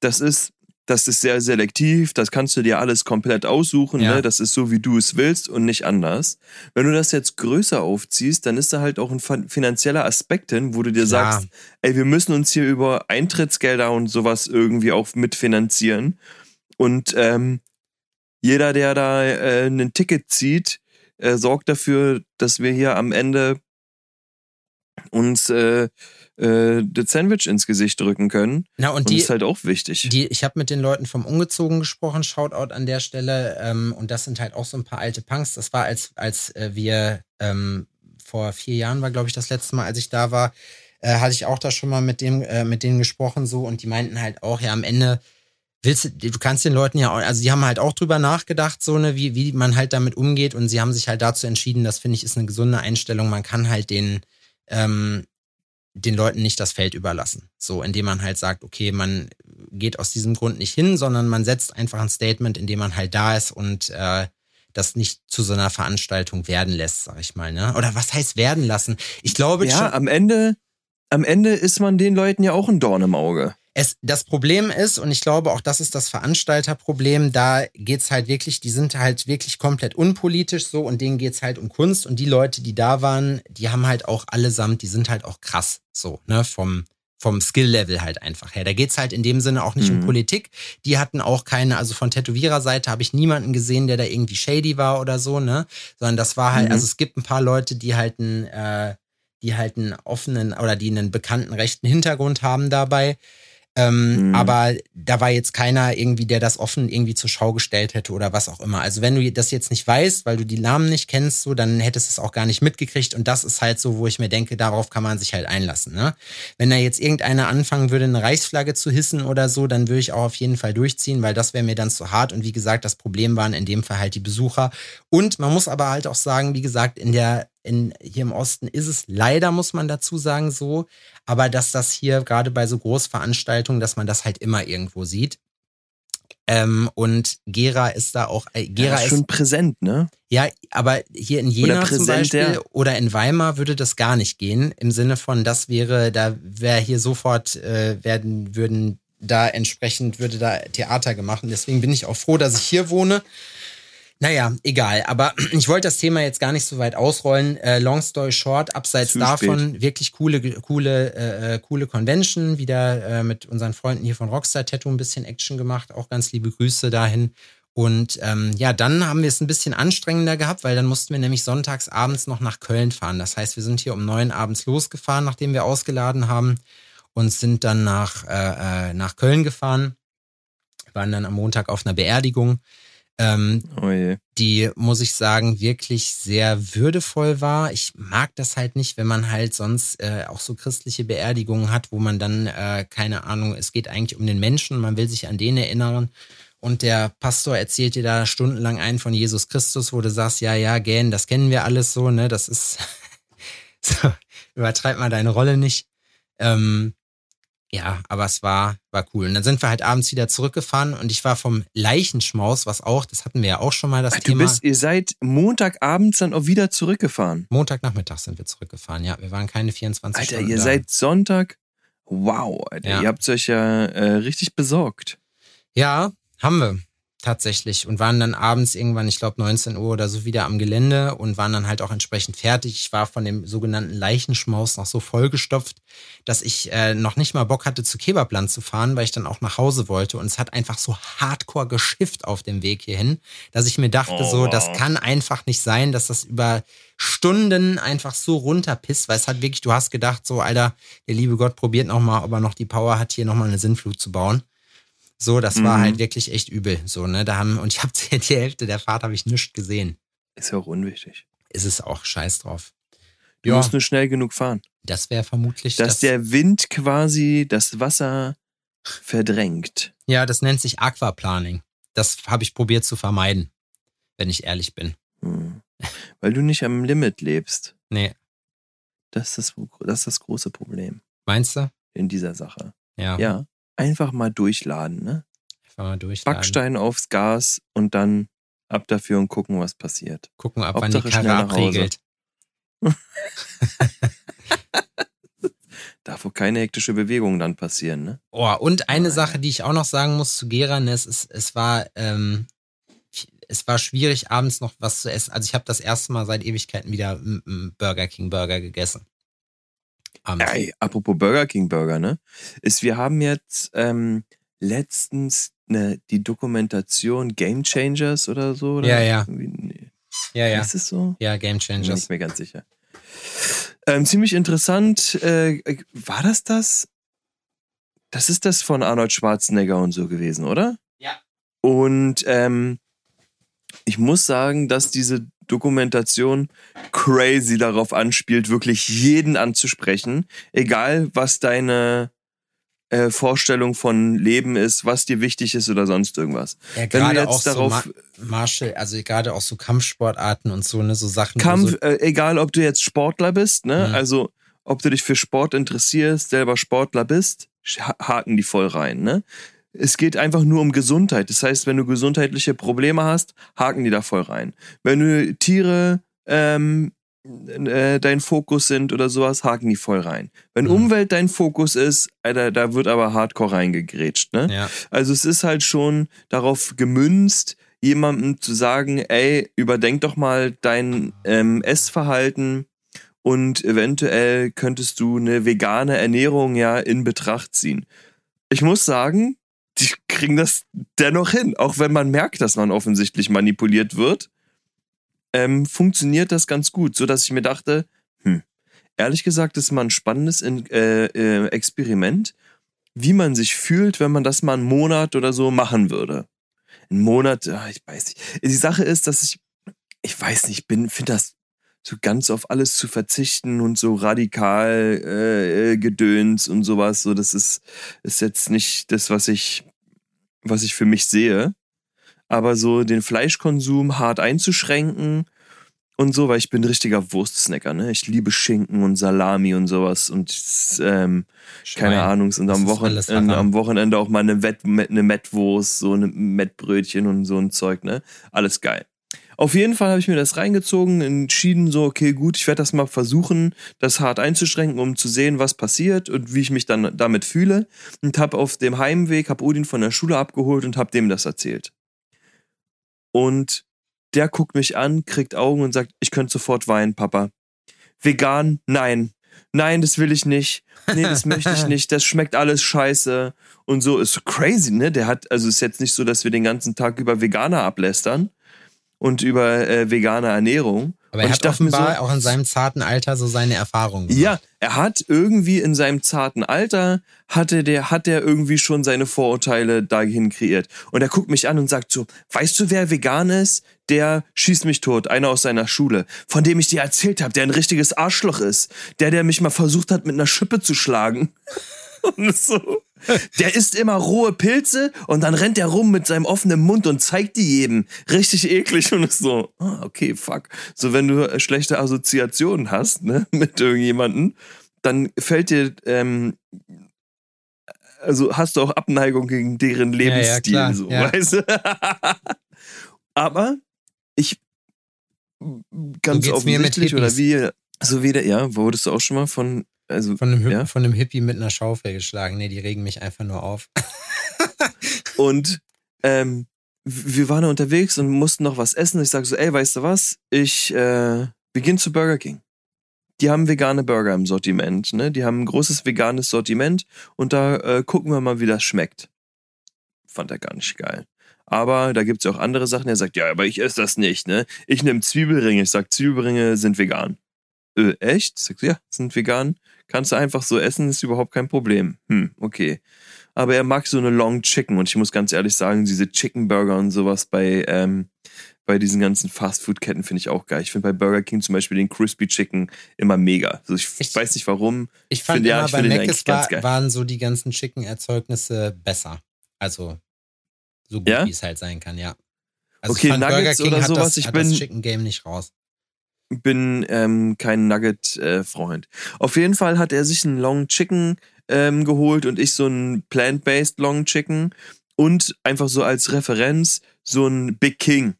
das ist das ist sehr selektiv, das kannst du dir alles komplett aussuchen, ja. ne? das ist so, wie du es willst und nicht anders. Wenn du das jetzt größer aufziehst, dann ist da halt auch ein finanzieller Aspekt hin, wo du dir Klar. sagst, ey, wir müssen uns hier über Eintrittsgelder und sowas irgendwie auch mitfinanzieren. Und ähm, jeder, der da äh, ein Ticket zieht, äh, sorgt dafür, dass wir hier am Ende uns äh, äh, das Sandwich ins Gesicht drücken können. Na, und, und die, ist halt auch wichtig. Die, ich habe mit den Leuten vom Ungezogen gesprochen, Shoutout an der Stelle. Ähm, und das sind halt auch so ein paar alte Punks. Das war, als, als äh, wir ähm, vor vier Jahren war, glaube ich, das letzte Mal, als ich da war, äh, hatte ich auch da schon mal mit dem, äh, mit denen gesprochen so und die meinten halt auch, ja, am Ende willst du, du kannst den Leuten ja auch, also die haben halt auch drüber nachgedacht, so ne, wie, wie man halt damit umgeht und sie haben sich halt dazu entschieden, das finde ich ist eine gesunde Einstellung, man kann halt den, ähm, den Leuten nicht das Feld überlassen. So, indem man halt sagt, okay, man geht aus diesem Grund nicht hin, sondern man setzt einfach ein Statement, in dem man halt da ist und äh, das nicht zu so einer Veranstaltung werden lässt, sag ich mal, ne? Oder was heißt werden lassen? Ich glaube ja, am Ende am Ende ist man den Leuten ja auch ein Dorn im Auge. Es, das Problem ist, und ich glaube auch, das ist das Veranstalterproblem, da geht's halt wirklich, die sind halt wirklich komplett unpolitisch so und denen geht's halt um Kunst und die Leute, die da waren, die haben halt auch allesamt, die sind halt auch krass so, ne, vom, vom Skill-Level halt einfach her. Da geht's halt in dem Sinne auch nicht mhm. um Politik. Die hatten auch keine, also von Tätowiererseite habe ich niemanden gesehen, der da irgendwie shady war oder so, ne? Sondern das war halt, mhm. also es gibt ein paar Leute, die halt einen, äh, die halt einen offenen oder die einen bekannten rechten Hintergrund haben dabei. Ähm, mhm. Aber da war jetzt keiner irgendwie, der das offen irgendwie zur Schau gestellt hätte oder was auch immer. Also wenn du das jetzt nicht weißt, weil du die Namen nicht kennst, so, dann hättest du es auch gar nicht mitgekriegt. Und das ist halt so, wo ich mir denke, darauf kann man sich halt einlassen. Ne? Wenn da jetzt irgendeiner anfangen würde, eine Reichsflagge zu hissen oder so, dann würde ich auch auf jeden Fall durchziehen, weil das wäre mir dann zu hart. Und wie gesagt, das Problem waren in dem Fall halt die Besucher. Und man muss aber halt auch sagen, wie gesagt, in der in, hier im Osten ist es leider, muss man dazu sagen, so. Aber dass das hier gerade bei so Großveranstaltungen, dass man das halt immer irgendwo sieht. Ähm, und Gera ist da auch. Äh, Gera ja, ist schon ist, präsent, ne? Ja, aber hier in Jena zum Beispiel ja. oder in Weimar würde das gar nicht gehen. Im Sinne von, das wäre, da wäre hier sofort äh, werden würden da entsprechend würde da Theater gemacht. Und deswegen bin ich auch froh, dass ich hier wohne naja, egal. Aber ich wollte das Thema jetzt gar nicht so weit ausrollen. Äh, long story short, abseits Zu davon spät. wirklich coole, coole, äh, äh, coole Convention. Wieder äh, mit unseren Freunden hier von Rockstar Tattoo ein bisschen Action gemacht. Auch ganz liebe Grüße dahin. Und ähm, ja, dann haben wir es ein bisschen anstrengender gehabt, weil dann mussten wir nämlich sonntags abends noch nach Köln fahren. Das heißt, wir sind hier um neun abends losgefahren, nachdem wir ausgeladen haben und sind dann nach, äh, äh nach Köln gefahren. waren dann am Montag auf einer Beerdigung ähm, oh die, muss ich sagen, wirklich sehr würdevoll war. Ich mag das halt nicht, wenn man halt sonst äh, auch so christliche Beerdigungen hat, wo man dann, äh, keine Ahnung, es geht eigentlich um den Menschen, man will sich an den erinnern. Und der Pastor erzählt dir da stundenlang einen von Jesus Christus, wo du sagst, ja, ja, gähn, das kennen wir alles so, ne? Das ist so, übertreib mal deine Rolle nicht. Ähm, ja, aber es war, war cool. Und dann sind wir halt abends wieder zurückgefahren und ich war vom Leichenschmaus, was auch, das hatten wir ja auch schon mal das Ach, Thema. Bist, ihr seid Montagabends dann auch wieder zurückgefahren. Montagnachmittag sind wir zurückgefahren, ja. Wir waren keine 24 Alter, Stunden. Alter, ihr da. seid Sonntag. Wow, Alter, ja. ihr habt euch ja äh, richtig besorgt. Ja, haben wir tatsächlich und waren dann abends irgendwann, ich glaube 19 Uhr oder so wieder am Gelände und waren dann halt auch entsprechend fertig. Ich war von dem sogenannten Leichenschmaus noch so vollgestopft, dass ich äh, noch nicht mal Bock hatte, zu Kebabland zu fahren, weil ich dann auch nach Hause wollte und es hat einfach so hardcore geschifft auf dem Weg hierhin, dass ich mir dachte oh. so, das kann einfach nicht sein, dass das über Stunden einfach so runterpisst, weil es hat wirklich, du hast gedacht so, Alter, der liebe Gott probiert noch mal, ob er noch die Power hat, hier noch mal eine Sinnflut zu bauen. So, das mhm. war halt wirklich echt übel. So, ne, da haben, und ich habe die Hälfte der Fahrt habe ich nichts gesehen. Ist ja auch unwichtig. Ist es auch scheiß drauf. Du ja. musst nur schnell genug fahren. Das wäre vermutlich. Dass das der Wind quasi das Wasser verdrängt. Ja, das nennt sich Aquaplaning. Das habe ich probiert zu vermeiden, wenn ich ehrlich bin. Hm. Weil du nicht am Limit lebst. Nee. Das ist das, das ist das große Problem. Meinst du? In dieser Sache. Ja. Ja einfach mal durchladen, ne? Einfach mal durchladen. Backstein aufs Gas und dann ab dafür und gucken, was passiert. Gucken, ab wann die Karre abregelt. Darf wohl keine hektische Bewegung dann passieren, ne? Oh, und eine Sache, die ich auch noch sagen muss zu Geran, es, ist, es war, ähm, es war schwierig, abends noch was zu essen. Also ich habe das erste Mal seit Ewigkeiten wieder Burger King Burger gegessen. Ey, apropos Burger King Burger, ne? Ist, wir haben jetzt ähm, letztens ne, die Dokumentation Game Changers oder so. Oder ja, ja. Nee. Ja, ja. Ist es so? Ja, Game Changers. Bin nicht mehr ganz sicher. Ähm, ziemlich interessant. Äh, war das das? Das ist das von Arnold Schwarzenegger und so gewesen, oder? Ja. Und ähm, ich muss sagen, dass diese Dokumentation crazy darauf anspielt, wirklich jeden anzusprechen, egal was deine äh, Vorstellung von Leben ist, was dir wichtig ist oder sonst irgendwas. Ja, gerade auch darauf so Martial, also gerade auch so Kampfsportarten und so, ne, so Sachen. Kampf, so äh, egal ob du jetzt Sportler bist, ne, mhm. also ob du dich für Sport interessierst, selber Sportler bist, haken die voll rein, ne. Es geht einfach nur um Gesundheit. Das heißt, wenn du gesundheitliche Probleme hast, haken die da voll rein. Wenn du Tiere ähm, äh, dein Fokus sind oder sowas, haken die voll rein. Wenn mhm. Umwelt dein Fokus ist, Alter, da wird aber hardcore reingegrätscht, ne? Ja. Also es ist halt schon darauf gemünzt, jemandem zu sagen, ey, überdenk doch mal dein ähm, Essverhalten und eventuell könntest du eine vegane Ernährung ja in Betracht ziehen. Ich muss sagen, kriegen das dennoch hin, auch wenn man merkt, dass man offensichtlich manipuliert wird. Ähm, funktioniert das ganz gut, so dass ich mir dachte, hm, ehrlich gesagt, ist mal ein spannendes äh, äh, Experiment, wie man sich fühlt, wenn man das mal einen Monat oder so machen würde einen Monat, ach, ich weiß nicht. Die Sache ist, dass ich, ich weiß nicht, bin, finde das so ganz auf alles zu verzichten und so radikal äh, äh, Gedöns und sowas, so das ist, ist jetzt nicht das, was ich, was ich für mich sehe. Aber so den Fleischkonsum hart einzuschränken und so, weil ich bin ein richtiger Wurstsnacker, ne? Ich liebe Schinken und Salami und sowas und ähm, keine Ahnung, und am Wochenende, am Wochenende auch mal eine, Wett, eine Mettwurst, so eine Mettbrötchen und so ein Zeug, ne? Alles geil. Auf jeden Fall habe ich mir das reingezogen, entschieden so, okay, gut, ich werde das mal versuchen, das hart einzuschränken, um zu sehen, was passiert und wie ich mich dann damit fühle. Und habe auf dem Heimweg, habe Odin von der Schule abgeholt und habe dem das erzählt. Und der guckt mich an, kriegt Augen und sagt, ich könnte sofort weinen, Papa. Vegan? Nein. Nein, das will ich nicht. Nee, das möchte ich nicht. Das schmeckt alles scheiße. Und so ist crazy, ne? Der hat, also ist jetzt nicht so, dass wir den ganzen Tag über Veganer ablästern und über äh, vegane Ernährung. Aber er hat offenbar so, auch in seinem zarten Alter so seine Erfahrungen. Ja, er hat irgendwie in seinem zarten Alter hatte der hat er irgendwie schon seine Vorurteile dahin kreiert. Und er guckt mich an und sagt so: "Weißt du, wer vegan ist? Der schießt mich tot, einer aus seiner Schule, von dem ich dir erzählt habe, der ein richtiges Arschloch ist, der der mich mal versucht hat mit einer Schippe zu schlagen." und so der isst immer rohe Pilze und dann rennt er rum mit seinem offenen Mund und zeigt die jedem. Richtig eklig und ist so, ah, okay, fuck. So, wenn du äh, schlechte Assoziationen hast, ne, mit irgendjemanden, dann fällt dir, ähm, also hast du auch Abneigung gegen deren Lebensstil, ja, ja, so, ja. weißt du? Aber ich ganz offensichtlich oder wie, so wie der, ja, wurdest du auch schon mal von also, von, einem, ja? von einem Hippie mit einer Schaufel geschlagen. Nee, die regen mich einfach nur auf. und ähm, wir waren unterwegs und mussten noch was essen. Ich sage so, ey, weißt du was? Ich äh, wir zu Burger King. Die haben vegane Burger im Sortiment. Ne? Die haben ein großes veganes Sortiment und da äh, gucken wir mal, wie das schmeckt. Fand er gar nicht geil. Aber da gibt es ja auch andere Sachen. Er sagt, ja, aber ich esse das nicht. Ne? Ich nehme Zwiebelringe. Ich sage, Zwiebelringe sind vegan. Äh, echt? Ich sag, ja, sind vegan. Kannst du einfach so essen, ist überhaupt kein Problem. Hm, okay. Aber er mag so eine Long Chicken und ich muss ganz ehrlich sagen, diese Chicken Burger und sowas bei, ähm, bei diesen ganzen Fastfood-Ketten finde ich auch geil. Ich finde bei Burger King zum Beispiel den Crispy Chicken immer mega. Also ich, ich weiß nicht warum. Ich fand find, immer ja, ich bei Mc's war, waren so die ganzen Chicken-Erzeugnisse besser. Also so gut ja? wie es halt sein kann, ja. Also okay, Nuggets oder sowas. Das, ich bin das Chicken Game nicht raus bin ähm, kein Nugget-Freund. Äh, Auf jeden Fall hat er sich einen Long Chicken ähm, geholt und ich so einen Plant-Based Long Chicken und einfach so als Referenz so ein Big King.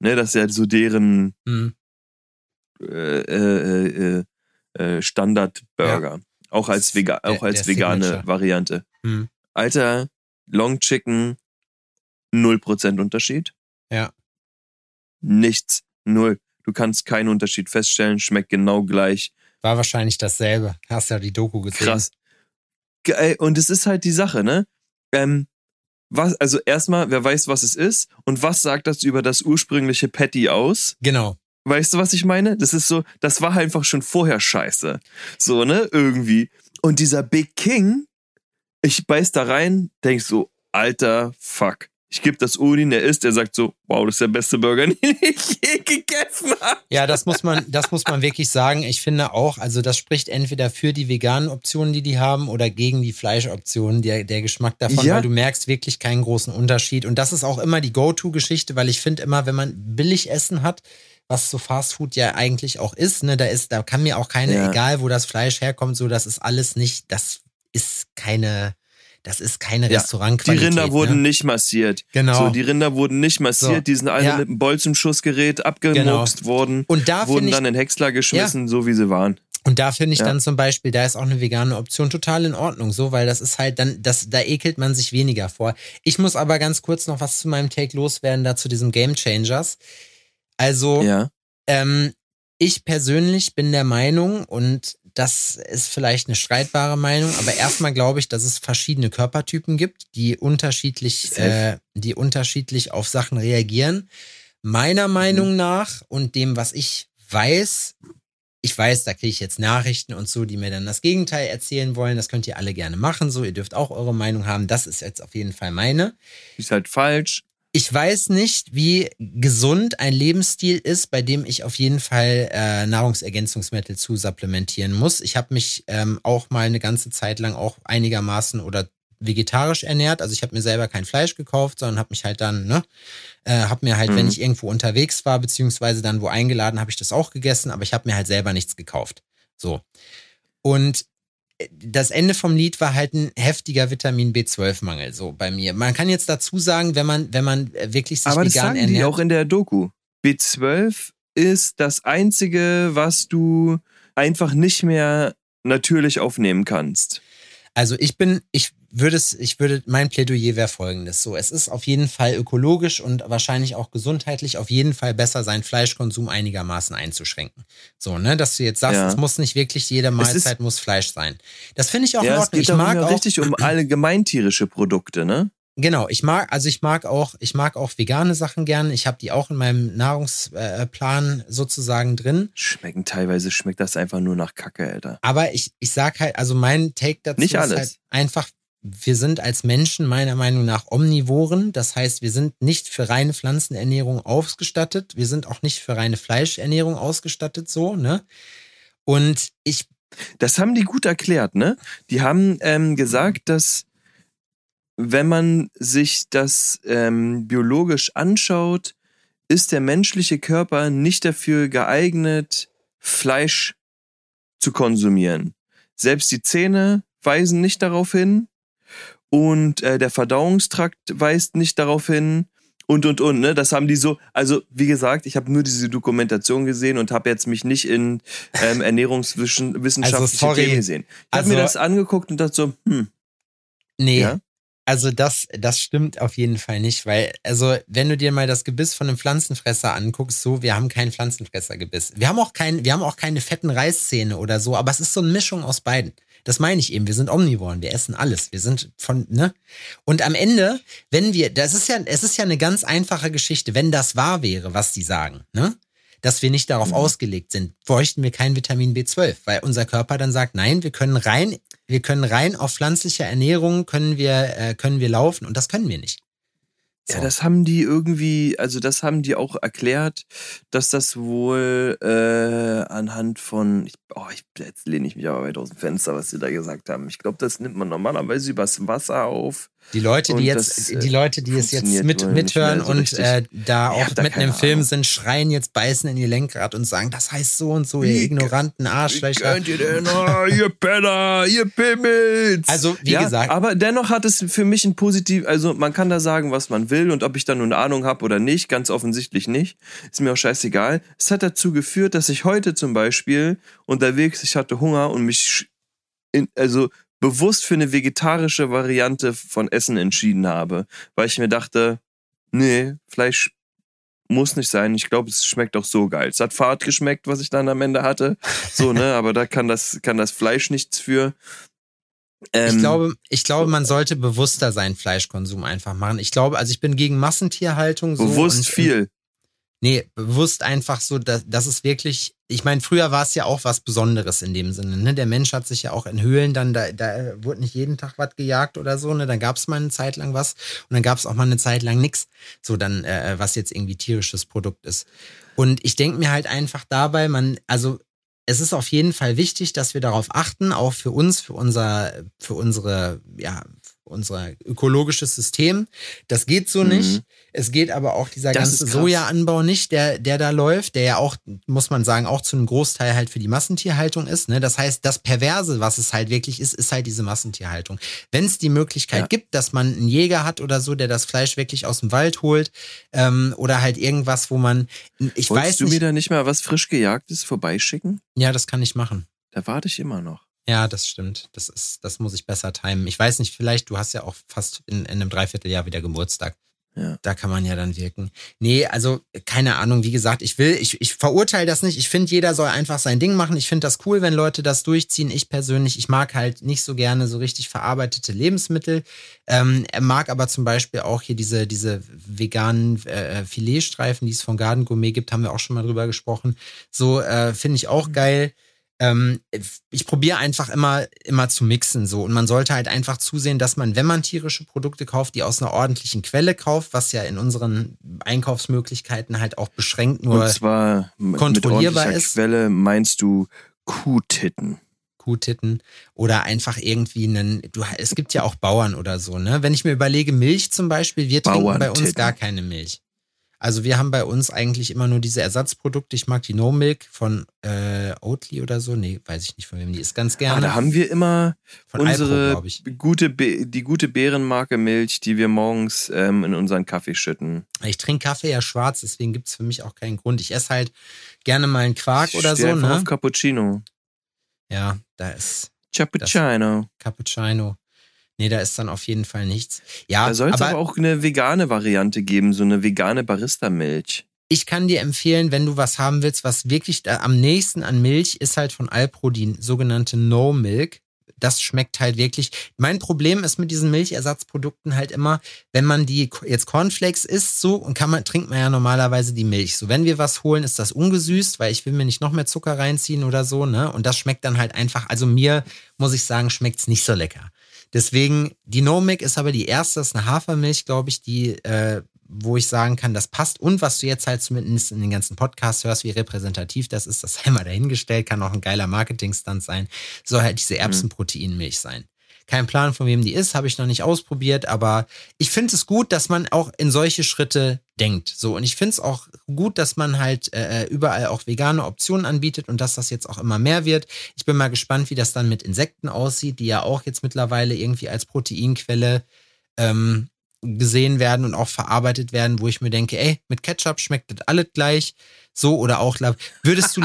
Ne, das ist ja so deren mhm. äh, äh, äh, Standard-Burger. Ja. Auch als, Vega der, auch als vegane Signature. Variante. Mhm. Alter, Long Chicken, 0% Unterschied. Ja. Nichts. Null. Du kannst keinen Unterschied feststellen, schmeckt genau gleich. War wahrscheinlich dasselbe. Hast ja die Doku gesehen. Krass. Und es ist halt die Sache, ne? Ähm, was, also erstmal, wer weiß, was es ist und was sagt das über das ursprüngliche Patty aus? Genau. Weißt du, was ich meine? Das ist so, das war einfach schon vorher scheiße. So, ne? Irgendwie. Und dieser Big King, ich beiß da rein, denk so, alter Fuck ich gebe das Odin, der isst, der sagt so, wow, das ist der beste Burger, den ich je gegessen habe. Ja, das muss man, das muss man wirklich sagen. Ich finde auch, also das spricht entweder für die veganen Optionen, die die haben, oder gegen die Fleischoptionen, der, der Geschmack davon, ja. weil du merkst wirklich keinen großen Unterschied. Und das ist auch immer die Go-To-Geschichte, weil ich finde immer, wenn man billig Essen hat, was so Fast Food ja eigentlich auch ist, ne, da ist, da kann mir auch keine, ja. egal wo das Fleisch herkommt, so, das ist alles nicht, das ist keine, das ist keine ja, Restaurantqualität. Die Rinder ne? wurden nicht massiert. Genau. So, die Rinder wurden nicht massiert, so. die sind alle ja. mit einem Bolzenschussgerät abgemurkst genau. worden. Und da wurden dann in Häcksler geschmissen, ja. so wie sie waren. Und da finde ich ja. dann zum Beispiel, da ist auch eine vegane Option total in Ordnung, so, weil das ist halt dann, das, da ekelt man sich weniger vor. Ich muss aber ganz kurz noch was zu meinem Take loswerden, da zu diesem Game Changers. Also, ja. ähm, ich persönlich bin der Meinung, und das ist vielleicht eine streitbare Meinung, aber erstmal glaube ich, dass es verschiedene Körpertypen gibt, die unterschiedlich, äh, die unterschiedlich auf Sachen reagieren. Meiner Meinung mhm. nach und dem, was ich weiß, ich weiß, da kriege ich jetzt Nachrichten und so, die mir dann das Gegenteil erzählen wollen. Das könnt ihr alle gerne machen. So, ihr dürft auch eure Meinung haben. Das ist jetzt auf jeden Fall meine. Ist halt falsch. Ich weiß nicht, wie gesund ein Lebensstil ist, bei dem ich auf jeden Fall äh, Nahrungsergänzungsmittel zu supplementieren muss. Ich habe mich ähm, auch mal eine ganze Zeit lang auch einigermaßen oder vegetarisch ernährt. Also ich habe mir selber kein Fleisch gekauft, sondern habe mich halt dann, ne, äh, habe mir halt, mhm. wenn ich irgendwo unterwegs war, beziehungsweise dann wo eingeladen, habe ich das auch gegessen, aber ich habe mir halt selber nichts gekauft. So. Und das Ende vom Lied war halt ein heftiger Vitamin B12-Mangel, so bei mir. Man kann jetzt dazu sagen, wenn man, wenn man äh, wirklich sich aber vegan das sagen ernährt. Die auch in der Doku. B12 ist das einzige, was du einfach nicht mehr natürlich aufnehmen kannst. Also ich bin, ich würde es, ich würde, mein Plädoyer wäre folgendes. So, es ist auf jeden Fall ökologisch und wahrscheinlich auch gesundheitlich auf jeden Fall besser, seinen Fleischkonsum einigermaßen einzuschränken. So, ne, dass du jetzt sagst, ja. es muss nicht wirklich jede Mahlzeit muss Fleisch sein. Das finde ich auch ja, in Ordnung. Es geht ich mag auch richtig um allgemeintierische Produkte, ne? Genau, ich mag, also ich mag auch, ich mag auch vegane Sachen gern. Ich habe die auch in meinem Nahrungsplan sozusagen drin. Schmecken teilweise schmeckt das einfach nur nach Kacke, Alter. Aber ich, ich sag halt, also mein Take dazu Nicht alles. ist halt einfach, wir sind als Menschen meiner Meinung nach Omnivoren. Das heißt, wir sind nicht für reine Pflanzenernährung ausgestattet. Wir sind auch nicht für reine Fleischernährung ausgestattet, so, ne? Und ich. Das haben die gut erklärt, ne? Die haben ähm, gesagt, dass wenn man sich das ähm, biologisch anschaut, ist der menschliche Körper nicht dafür geeignet, Fleisch zu konsumieren. Selbst die Zähne weisen nicht darauf hin und äh, der Verdauungstrakt weist nicht darauf hin und und und. Ne? Das haben die so. Also wie gesagt, ich habe nur diese Dokumentation gesehen und habe jetzt mich nicht in ähm, Ernährungswissenschaftliche also, Themen gesehen. Ich habe also, mir das angeguckt und dachte so, hm. Nee. Ja? Also das, das stimmt auf jeden Fall nicht, weil, also wenn du dir mal das Gebiss von einem Pflanzenfresser anguckst, so, wir haben kein Pflanzenfressergebiss. Wir haben auch kein, wir haben auch keine fetten Reißzähne oder so, aber es ist so eine Mischung aus beiden. Das meine ich eben. Wir sind Omnivoren. Wir essen alles. Wir sind von, ne? Und am Ende, wenn wir, das ist ja, es ist ja eine ganz einfache Geschichte. Wenn das wahr wäre, was die sagen, ne? Dass wir nicht darauf mhm. ausgelegt sind, bräuchten wir kein Vitamin B12, weil unser Körper dann sagt, nein, wir können rein, wir können rein auf pflanzliche Ernährung können wir, äh, können wir laufen und das können wir nicht. So. Ja, das haben die irgendwie, also das haben die auch erklärt, dass das wohl äh, anhand von, ich, oh, ich, jetzt lehne ich mich aber weit aus dem Fenster, was sie da gesagt haben. Ich glaube, das nimmt man normalerweise übers Wasser auf. Die Leute, die jetzt, das, die Leute, die es jetzt mit, mithören so und äh, da auch mitten im Film sind, schreien jetzt, beißen in ihr Lenkrad und sagen, das heißt so und so, ihr ignoranten Arschlöcher. Wie könnt ihr denn, oh, ihr Penner, ihr Pimmels. Also, wie ja, gesagt. Aber dennoch hat es für mich ein positiv, also man kann da sagen, was man will und ob ich da nun Ahnung habe oder nicht, ganz offensichtlich nicht, ist mir auch scheißegal. Es hat dazu geführt, dass ich heute zum Beispiel unterwegs, ich hatte Hunger und mich in, also bewusst für eine vegetarische Variante von Essen entschieden habe, weil ich mir dachte, nee, Fleisch muss nicht sein. Ich glaube, es schmeckt auch so geil. Es hat Fahrt geschmeckt, was ich dann am Ende hatte. So, ne, aber da kann das, kann das Fleisch nichts für. Ähm, ich glaube, ich glaube, man sollte bewusster seinen Fleischkonsum einfach machen. Ich glaube, also ich bin gegen Massentierhaltung so. Bewusst und, viel. Nee, bewusst einfach so, dass, dass es wirklich, ich meine, früher war es ja auch was Besonderes in dem Sinne. Ne? Der Mensch hat sich ja auch in Höhlen dann, da, da wurde nicht jeden Tag was gejagt oder so, ne? Dann gab es mal eine Zeit lang was und dann gab es auch mal eine Zeit lang nichts, so dann, äh, was jetzt irgendwie tierisches Produkt ist. Und ich denke mir halt einfach dabei, man, also es ist auf jeden Fall wichtig, dass wir darauf achten, auch für uns, für unser, für unsere, ja, unser ökologisches System. Das geht so mhm. nicht. Es geht aber auch dieser das ganze Sojaanbau nicht, der, der da läuft, der ja auch, muss man sagen, auch zu einem Großteil halt für die Massentierhaltung ist. Ne? Das heißt, das Perverse, was es halt wirklich ist, ist halt diese Massentierhaltung. Wenn es die Möglichkeit ja. gibt, dass man einen Jäger hat oder so, der das Fleisch wirklich aus dem Wald holt, ähm, oder halt irgendwas, wo man, ich Wolltest weiß du mir da nicht mal was frisch gejagtes vorbeischicken? Ja, das kann ich machen. Da warte ich immer noch. Ja, das stimmt. Das ist, das muss ich besser timen. Ich weiß nicht, vielleicht, du hast ja auch fast in, in einem Dreivierteljahr wieder Geburtstag. Ja. Da kann man ja dann wirken. Nee, also keine Ahnung, wie gesagt, ich will, ich, ich verurteile das nicht. Ich finde, jeder soll einfach sein Ding machen. Ich finde das cool, wenn Leute das durchziehen. Ich persönlich, ich mag halt nicht so gerne so richtig verarbeitete Lebensmittel. Ähm, er mag aber zum Beispiel auch hier diese, diese veganen äh, Filetstreifen, die es von Garden Gourmet gibt, haben wir auch schon mal drüber gesprochen. So äh, finde ich auch mhm. geil ähm, ich probiere einfach immer, immer zu mixen so. Und man sollte halt einfach zusehen, dass man, wenn man tierische Produkte kauft, die aus einer ordentlichen Quelle kauft, was ja in unseren Einkaufsmöglichkeiten halt auch beschränkt nur Und zwar kontrollierbar mit ist. Quelle meinst du Kuhtitten? Kuhtitten oder einfach irgendwie einen, du, es gibt ja auch Bauern oder so, ne? Wenn ich mir überlege, Milch zum Beispiel, wir trinken bei uns gar keine Milch. Also wir haben bei uns eigentlich immer nur diese Ersatzprodukte. Ich mag die No Milk von äh, Oatly oder so. Nee, weiß ich nicht, von wem die ist ganz gerne. Ah, da haben wir immer von unsere Alpro, gute die gute Bärenmarke Milch, die wir morgens ähm, in unseren Kaffee schütten. Ich trinke Kaffee ja schwarz, deswegen gibt es für mich auch keinen Grund. Ich esse halt gerne mal einen Quark ich oder so. Ne? auf Cappuccino. Ja, da ist. Cappuccino. Cappuccino. Nee, da ist dann auf jeden Fall nichts. Ja, da soll es aber, aber auch eine vegane Variante geben, so eine vegane Barista-Milch. Ich kann dir empfehlen, wenn du was haben willst, was wirklich am nächsten an Milch ist halt von Alpro die sogenannte No Milk. Das schmeckt halt wirklich. Mein Problem ist mit diesen Milchersatzprodukten halt immer, wenn man die jetzt Cornflakes isst so und kann man trinkt man ja normalerweise die Milch. So wenn wir was holen, ist das ungesüßt, weil ich will mir nicht noch mehr Zucker reinziehen oder so, ne? Und das schmeckt dann halt einfach. Also mir muss ich sagen, schmeckt's nicht so lecker. Deswegen, die Nomic ist aber die erste, das ist eine Hafermilch, glaube ich, die, äh, wo ich sagen kann, das passt. Und was du jetzt halt zumindest in den ganzen Podcasts hörst, wie repräsentativ das ist, das einmal dahingestellt, kann auch ein geiler Marketingstand sein, soll halt diese mhm. Erbsenproteinmilch sein. Kein Plan, von wem die ist, habe ich noch nicht ausprobiert, aber ich finde es gut, dass man auch in solche Schritte denkt. So, und ich finde es auch gut, dass man halt äh, überall auch vegane Optionen anbietet und dass das jetzt auch immer mehr wird. Ich bin mal gespannt, wie das dann mit Insekten aussieht, die ja auch jetzt mittlerweile irgendwie als Proteinquelle ähm, gesehen werden und auch verarbeitet werden, wo ich mir denke, ey, mit Ketchup schmeckt das alles gleich. So oder auch würdest du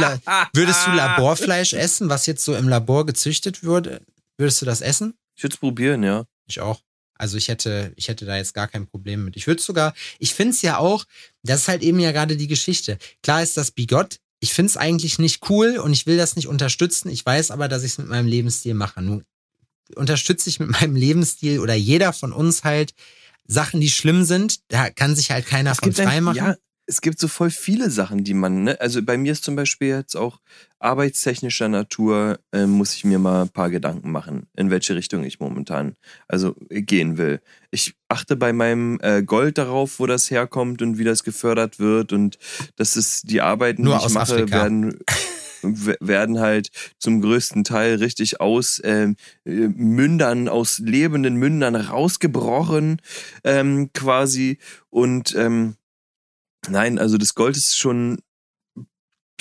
würdest du Laborfleisch essen, was jetzt so im Labor gezüchtet würde? Würdest du das essen? Ich würde es probieren, ja. Ich auch. Also ich hätte, ich hätte da jetzt gar kein Problem mit. Ich würde sogar, ich finde es ja auch, das ist halt eben ja gerade die Geschichte. Klar ist das Bigott. Ich finde es eigentlich nicht cool und ich will das nicht unterstützen. Ich weiß aber, dass ich es mit meinem Lebensstil mache. Nun unterstütze ich mit meinem Lebensstil oder jeder von uns halt Sachen, die schlimm sind. Da kann sich halt keiner es von frei machen. Ja, es gibt so voll viele Sachen, die man, ne? Also bei mir ist zum Beispiel jetzt auch arbeitstechnischer Natur, äh, muss ich mir mal ein paar Gedanken machen, in welche Richtung ich momentan also gehen will. Ich achte bei meinem äh, Gold darauf, wo das herkommt und wie das gefördert wird und dass es die Arbeiten, Nur die ich mache, Afrika. werden werden halt zum größten Teil richtig aus äh, Mündern, aus lebenden Mündern rausgebrochen, ähm, quasi. Und ähm, Nein, also das Gold ist schon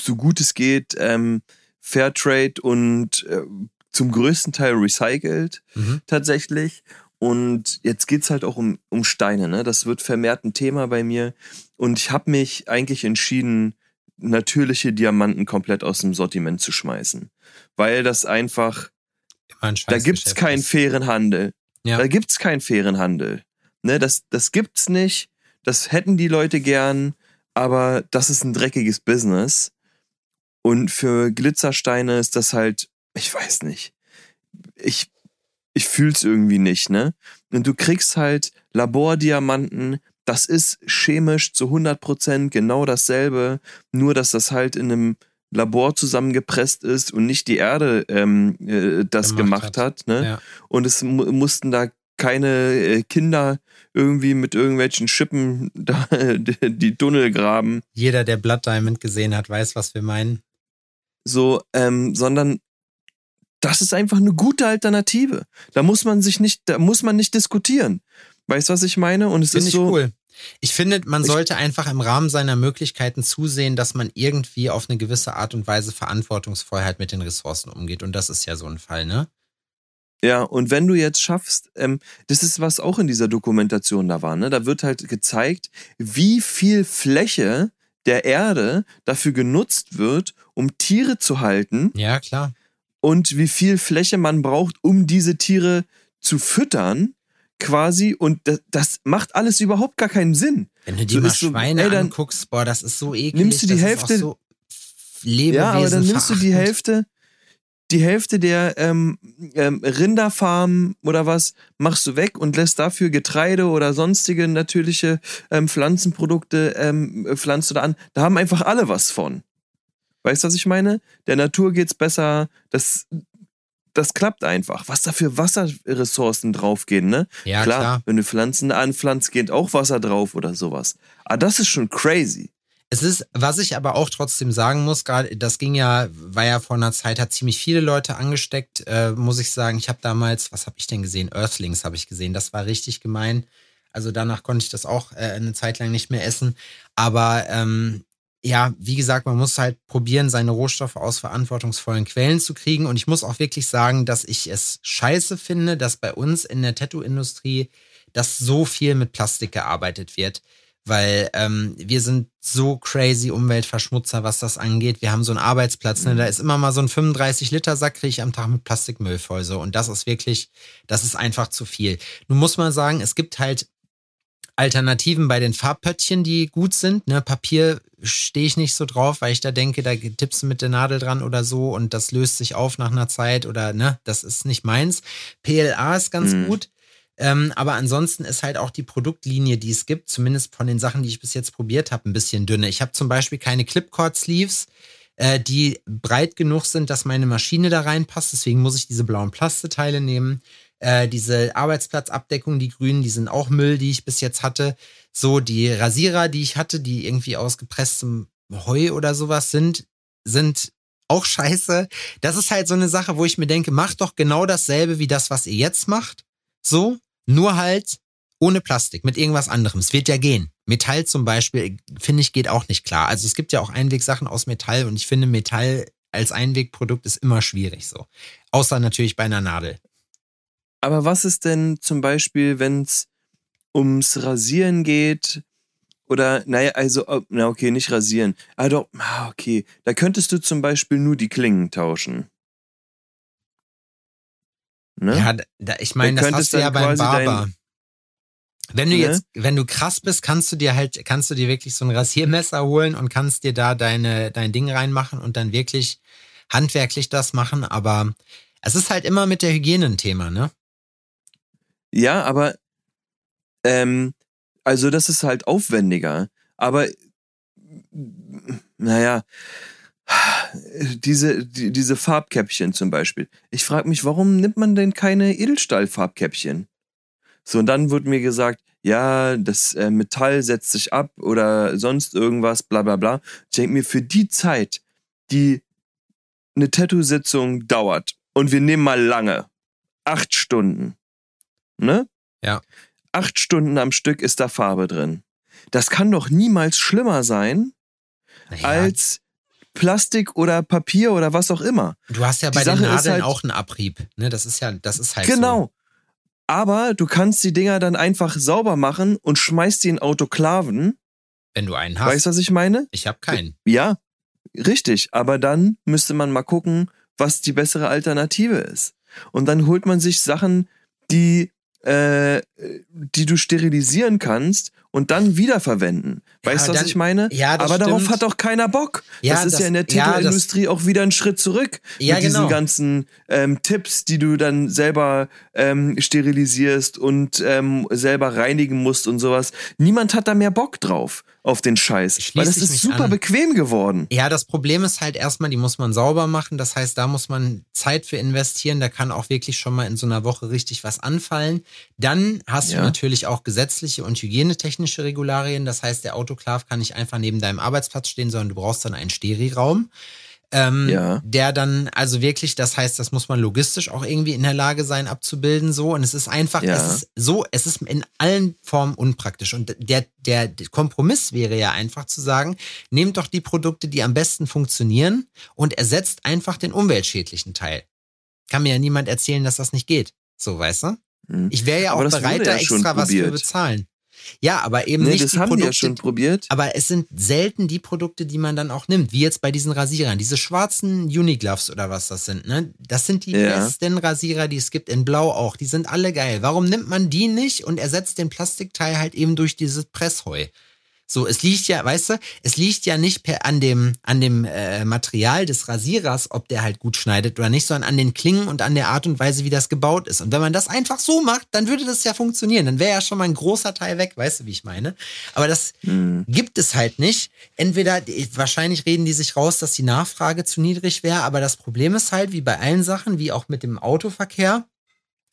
so gut es geht ähm, Fairtrade und äh, zum größten Teil recycelt mhm. tatsächlich. Und jetzt geht's halt auch um, um Steine. Ne? Das wird vermehrt ein Thema bei mir. Und ich habe mich eigentlich entschieden, natürliche Diamanten komplett aus dem Sortiment zu schmeißen. Weil das einfach, ein da gibt's keinen ist. fairen Handel. Ja. Da gibt's keinen fairen Handel. Ne, das, das gibt's nicht das hätten die Leute gern, aber das ist ein dreckiges Business. Und für Glitzersteine ist das halt, ich weiß nicht. Ich, ich fühl's irgendwie nicht, ne? Und du kriegst halt Labordiamanten, das ist chemisch zu 100% genau dasselbe, nur dass das halt in einem Labor zusammengepresst ist und nicht die Erde ähm, äh, das gemacht, gemacht hat. hat ne? Ja. Und es mu mussten da keine äh, Kinder irgendwie mit irgendwelchen Schippen da, die Tunnel graben. Jeder, der Blood Diamond gesehen hat, weiß, was wir meinen. So, ähm, sondern das ist einfach eine gute Alternative. Da muss man sich nicht, da muss man nicht diskutieren. Weißt du, was ich meine? Und es Find ist so. Cool. Ich finde, man sollte einfach im Rahmen seiner Möglichkeiten zusehen, dass man irgendwie auf eine gewisse Art und Weise verantwortungsvoll halt mit den Ressourcen umgeht. Und das ist ja so ein Fall, ne? Ja, und wenn du jetzt schaffst, ähm, das ist was auch in dieser Dokumentation da war, ne? Da wird halt gezeigt, wie viel Fläche der Erde dafür genutzt wird, um Tiere zu halten. Ja, klar. Und wie viel Fläche man braucht, um diese Tiere zu füttern quasi und das, das, macht alles überhaupt gar keinen Sinn. Wenn du dir so mal Schweine so, ey, anguckst, boah, das ist so eklig. Nimmst du die Hälfte, so ja, aber dann nimmst du die Hälfte, die Hälfte der ähm, ähm, Rinderfarmen oder was machst du weg und lässt dafür Getreide oder sonstige natürliche ähm, Pflanzenprodukte ähm, pflanzt du da an. Da haben einfach alle was von. Weißt du, was ich meine? Der Natur geht's besser. Das, das klappt einfach. Was da für Wasserressourcen draufgehen, ne? Ja, klar, klar. Wenn du Pflanzen anpflanzt, geht auch Wasser drauf oder sowas. Aber das ist schon crazy. Es ist, was ich aber auch trotzdem sagen muss, gerade, das ging ja, war ja vor einer Zeit, hat ziemlich viele Leute angesteckt, äh, muss ich sagen. Ich habe damals, was habe ich denn gesehen? Earthlings habe ich gesehen. Das war richtig gemein. Also danach konnte ich das auch äh, eine Zeit lang nicht mehr essen. Aber ähm, ja, wie gesagt, man muss halt probieren, seine Rohstoffe aus verantwortungsvollen Quellen zu kriegen. Und ich muss auch wirklich sagen, dass ich es scheiße finde, dass bei uns in der Tattoo-Industrie dass so viel mit Plastik gearbeitet wird. Weil ähm, wir sind so crazy Umweltverschmutzer, was das angeht. Wir haben so einen Arbeitsplatz, ne? da ist immer mal so ein 35-Liter-Sack, kriege ich am Tag mit Plastikmüll voll. So. Und das ist wirklich, das ist einfach zu viel. Nun muss man sagen, es gibt halt Alternativen bei den Farbpöttchen, die gut sind. Ne, Papier stehe ich nicht so drauf, weil ich da denke, da tippst du mit der Nadel dran oder so und das löst sich auf nach einer Zeit oder ne, das ist nicht meins. PLA ist ganz mhm. gut. Ähm, aber ansonsten ist halt auch die Produktlinie, die es gibt, zumindest von den Sachen, die ich bis jetzt probiert habe, ein bisschen dünner. Ich habe zum Beispiel keine Clipcord-Sleeves, äh, die breit genug sind, dass meine Maschine da reinpasst. Deswegen muss ich diese blauen Plasteteile nehmen. Äh, diese Arbeitsplatzabdeckung, die grünen, die sind auch Müll, die ich bis jetzt hatte. So, die Rasierer, die ich hatte, die irgendwie aus gepresstem Heu oder sowas sind, sind auch scheiße. Das ist halt so eine Sache, wo ich mir denke, macht doch genau dasselbe wie das, was ihr jetzt macht. So, nur halt ohne Plastik, mit irgendwas anderem. Es wird ja gehen. Metall zum Beispiel, finde ich, geht auch nicht klar. Also es gibt ja auch Einwegsachen aus Metall und ich finde, Metall als Einwegprodukt ist immer schwierig so. Außer natürlich bei einer Nadel. Aber was ist denn zum Beispiel, wenn es ums Rasieren geht? Oder, naja, also, na okay, nicht rasieren. Ah, doch, ah, okay. Da könntest du zum Beispiel nur die Klingen tauschen. Ne? Ja, da, ich meine, das hast du ja beim Barber. Wenn du ne? jetzt, wenn du krass bist, kannst du dir halt, kannst du dir wirklich so ein Rasiermesser holen und kannst dir da deine, dein Ding reinmachen und dann wirklich handwerklich das machen. Aber es ist halt immer mit der Hygiene ein Thema, ne? Ja, aber ähm, also das ist halt aufwendiger. Aber naja, diese, die, diese Farbkäppchen zum Beispiel. Ich frage mich, warum nimmt man denn keine Edelstahlfarbkäppchen? So, und dann wird mir gesagt, ja, das äh, Metall setzt sich ab oder sonst irgendwas, bla bla bla. Ich denke mir, für die Zeit, die eine Tattoo-Sitzung dauert, und wir nehmen mal lange, acht Stunden, ne? Ja. Acht Stunden am Stück ist da Farbe drin. Das kann doch niemals schlimmer sein, naja. als Plastik oder Papier oder was auch immer. Du hast ja bei die den Sache Nadeln halt, auch einen Abrieb. Ne? Das ist ja, das ist halt Genau. So. Aber du kannst die Dinger dann einfach sauber machen und schmeißt die in Autoklaven. Wenn du einen hast. Weißt du, was ich meine? Ich habe keinen. Ja, richtig. Aber dann müsste man mal gucken, was die bessere Alternative ist. Und dann holt man sich Sachen, die äh, die du sterilisieren kannst und dann wiederverwenden. Weißt du, ja, was ich meine? Ja, das Aber stimmt. darauf hat doch keiner Bock. Ja, das ist das, ja in der Titelindustrie ja, auch wieder ein Schritt zurück. Ja, mit diesen genau. ganzen ähm, Tipps, die du dann selber ähm, sterilisierst und ähm, selber reinigen musst und sowas. Niemand hat da mehr Bock drauf auf den Scheiß. Weil das ist super an. bequem geworden. Ja, das Problem ist halt erstmal, die muss man sauber machen. Das heißt, da muss man Zeit für investieren. Da kann auch wirklich schon mal in so einer Woche richtig was anfallen. Dann hast ja. du natürlich auch gesetzliche und hygienetechnische Regularien. Das heißt, der Autoklav kann nicht einfach neben deinem Arbeitsplatz stehen, sondern du brauchst dann einen Steriraum. Ähm, ja. Der dann, also wirklich, das heißt, das muss man logistisch auch irgendwie in der Lage sein, abzubilden, so. Und es ist einfach, ja. es ist so, es ist in allen Formen unpraktisch. Und der, der Kompromiss wäre ja einfach zu sagen, nehmt doch die Produkte, die am besten funktionieren und ersetzt einfach den umweltschädlichen Teil. Kann mir ja niemand erzählen, dass das nicht geht. So, weißt du? Hm. Ich wäre ja auch bereit, da extra was für bezahlen. Ja, aber eben nee, nicht das die haben Produkte, die ja schon probiert. Aber es sind selten die Produkte, die man dann auch nimmt, wie jetzt bei diesen Rasierern, diese schwarzen Unigloves oder was das sind, ne? Das sind die ja. besten Rasierer, die es gibt in Blau auch, die sind alle geil. Warum nimmt man die nicht und ersetzt den Plastikteil halt eben durch dieses Pressheu? So, es liegt ja, weißt du, es liegt ja nicht per, an dem, an dem äh, Material des Rasierers, ob der halt gut schneidet oder nicht, sondern an den Klingen und an der Art und Weise, wie das gebaut ist. Und wenn man das einfach so macht, dann würde das ja funktionieren. Dann wäre ja schon mal ein großer Teil weg, weißt du, wie ich meine? Aber das mhm. gibt es halt nicht. Entweder, wahrscheinlich reden die sich raus, dass die Nachfrage zu niedrig wäre, aber das Problem ist halt, wie bei allen Sachen, wie auch mit dem Autoverkehr,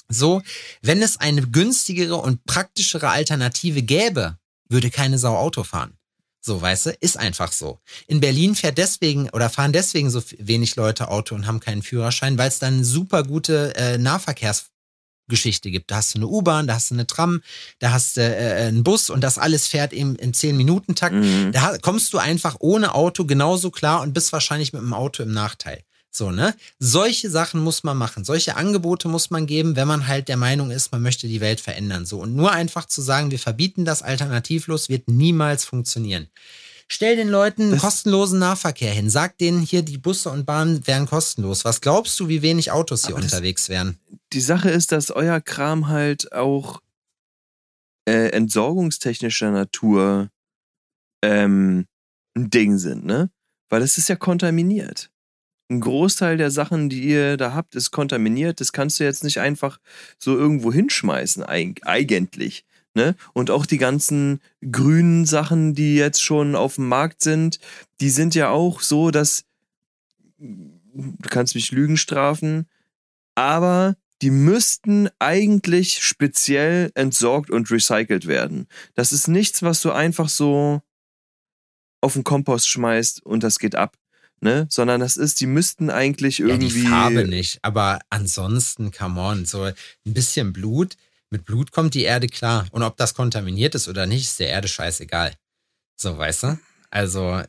so, wenn es eine günstigere und praktischere Alternative gäbe, würde keine Sau Auto fahren. So, weißt du, ist einfach so. In Berlin fährt deswegen oder fahren deswegen so wenig Leute Auto und haben keinen Führerschein, weil es dann eine super gute äh, Nahverkehrsgeschichte gibt. Da hast du eine U-Bahn, da hast du eine Tram, da hast du äh, einen Bus und das alles fährt eben im 10-Minuten-Takt. Mhm. Da kommst du einfach ohne Auto genauso klar und bist wahrscheinlich mit dem Auto im Nachteil. So, ne? Solche Sachen muss man machen. Solche Angebote muss man geben, wenn man halt der Meinung ist, man möchte die Welt verändern. So. Und nur einfach zu sagen, wir verbieten das alternativlos, wird niemals funktionieren. Stell den Leuten das kostenlosen Nahverkehr hin. Sag denen hier, die Busse und Bahnen wären kostenlos. Was glaubst du, wie wenig Autos hier unterwegs wären? Die Sache ist, dass euer Kram halt auch äh, entsorgungstechnischer Natur ähm, ein Ding sind, ne? Weil es ist ja kontaminiert ein Großteil der Sachen, die ihr da habt, ist kontaminiert. Das kannst du jetzt nicht einfach so irgendwo hinschmeißen, eigentlich. Ne? Und auch die ganzen grünen Sachen, die jetzt schon auf dem Markt sind, die sind ja auch so, dass du kannst mich Lügen strafen, aber die müssten eigentlich speziell entsorgt und recycelt werden. Das ist nichts, was du einfach so auf den Kompost schmeißt und das geht ab ne? Sondern das ist, die müssten eigentlich irgendwie. Ja, die Farbe nicht, aber ansonsten, come on, so ein bisschen Blut. Mit Blut kommt die Erde klar. Und ob das kontaminiert ist oder nicht, ist der Erde scheißegal. So, weißt du? Also,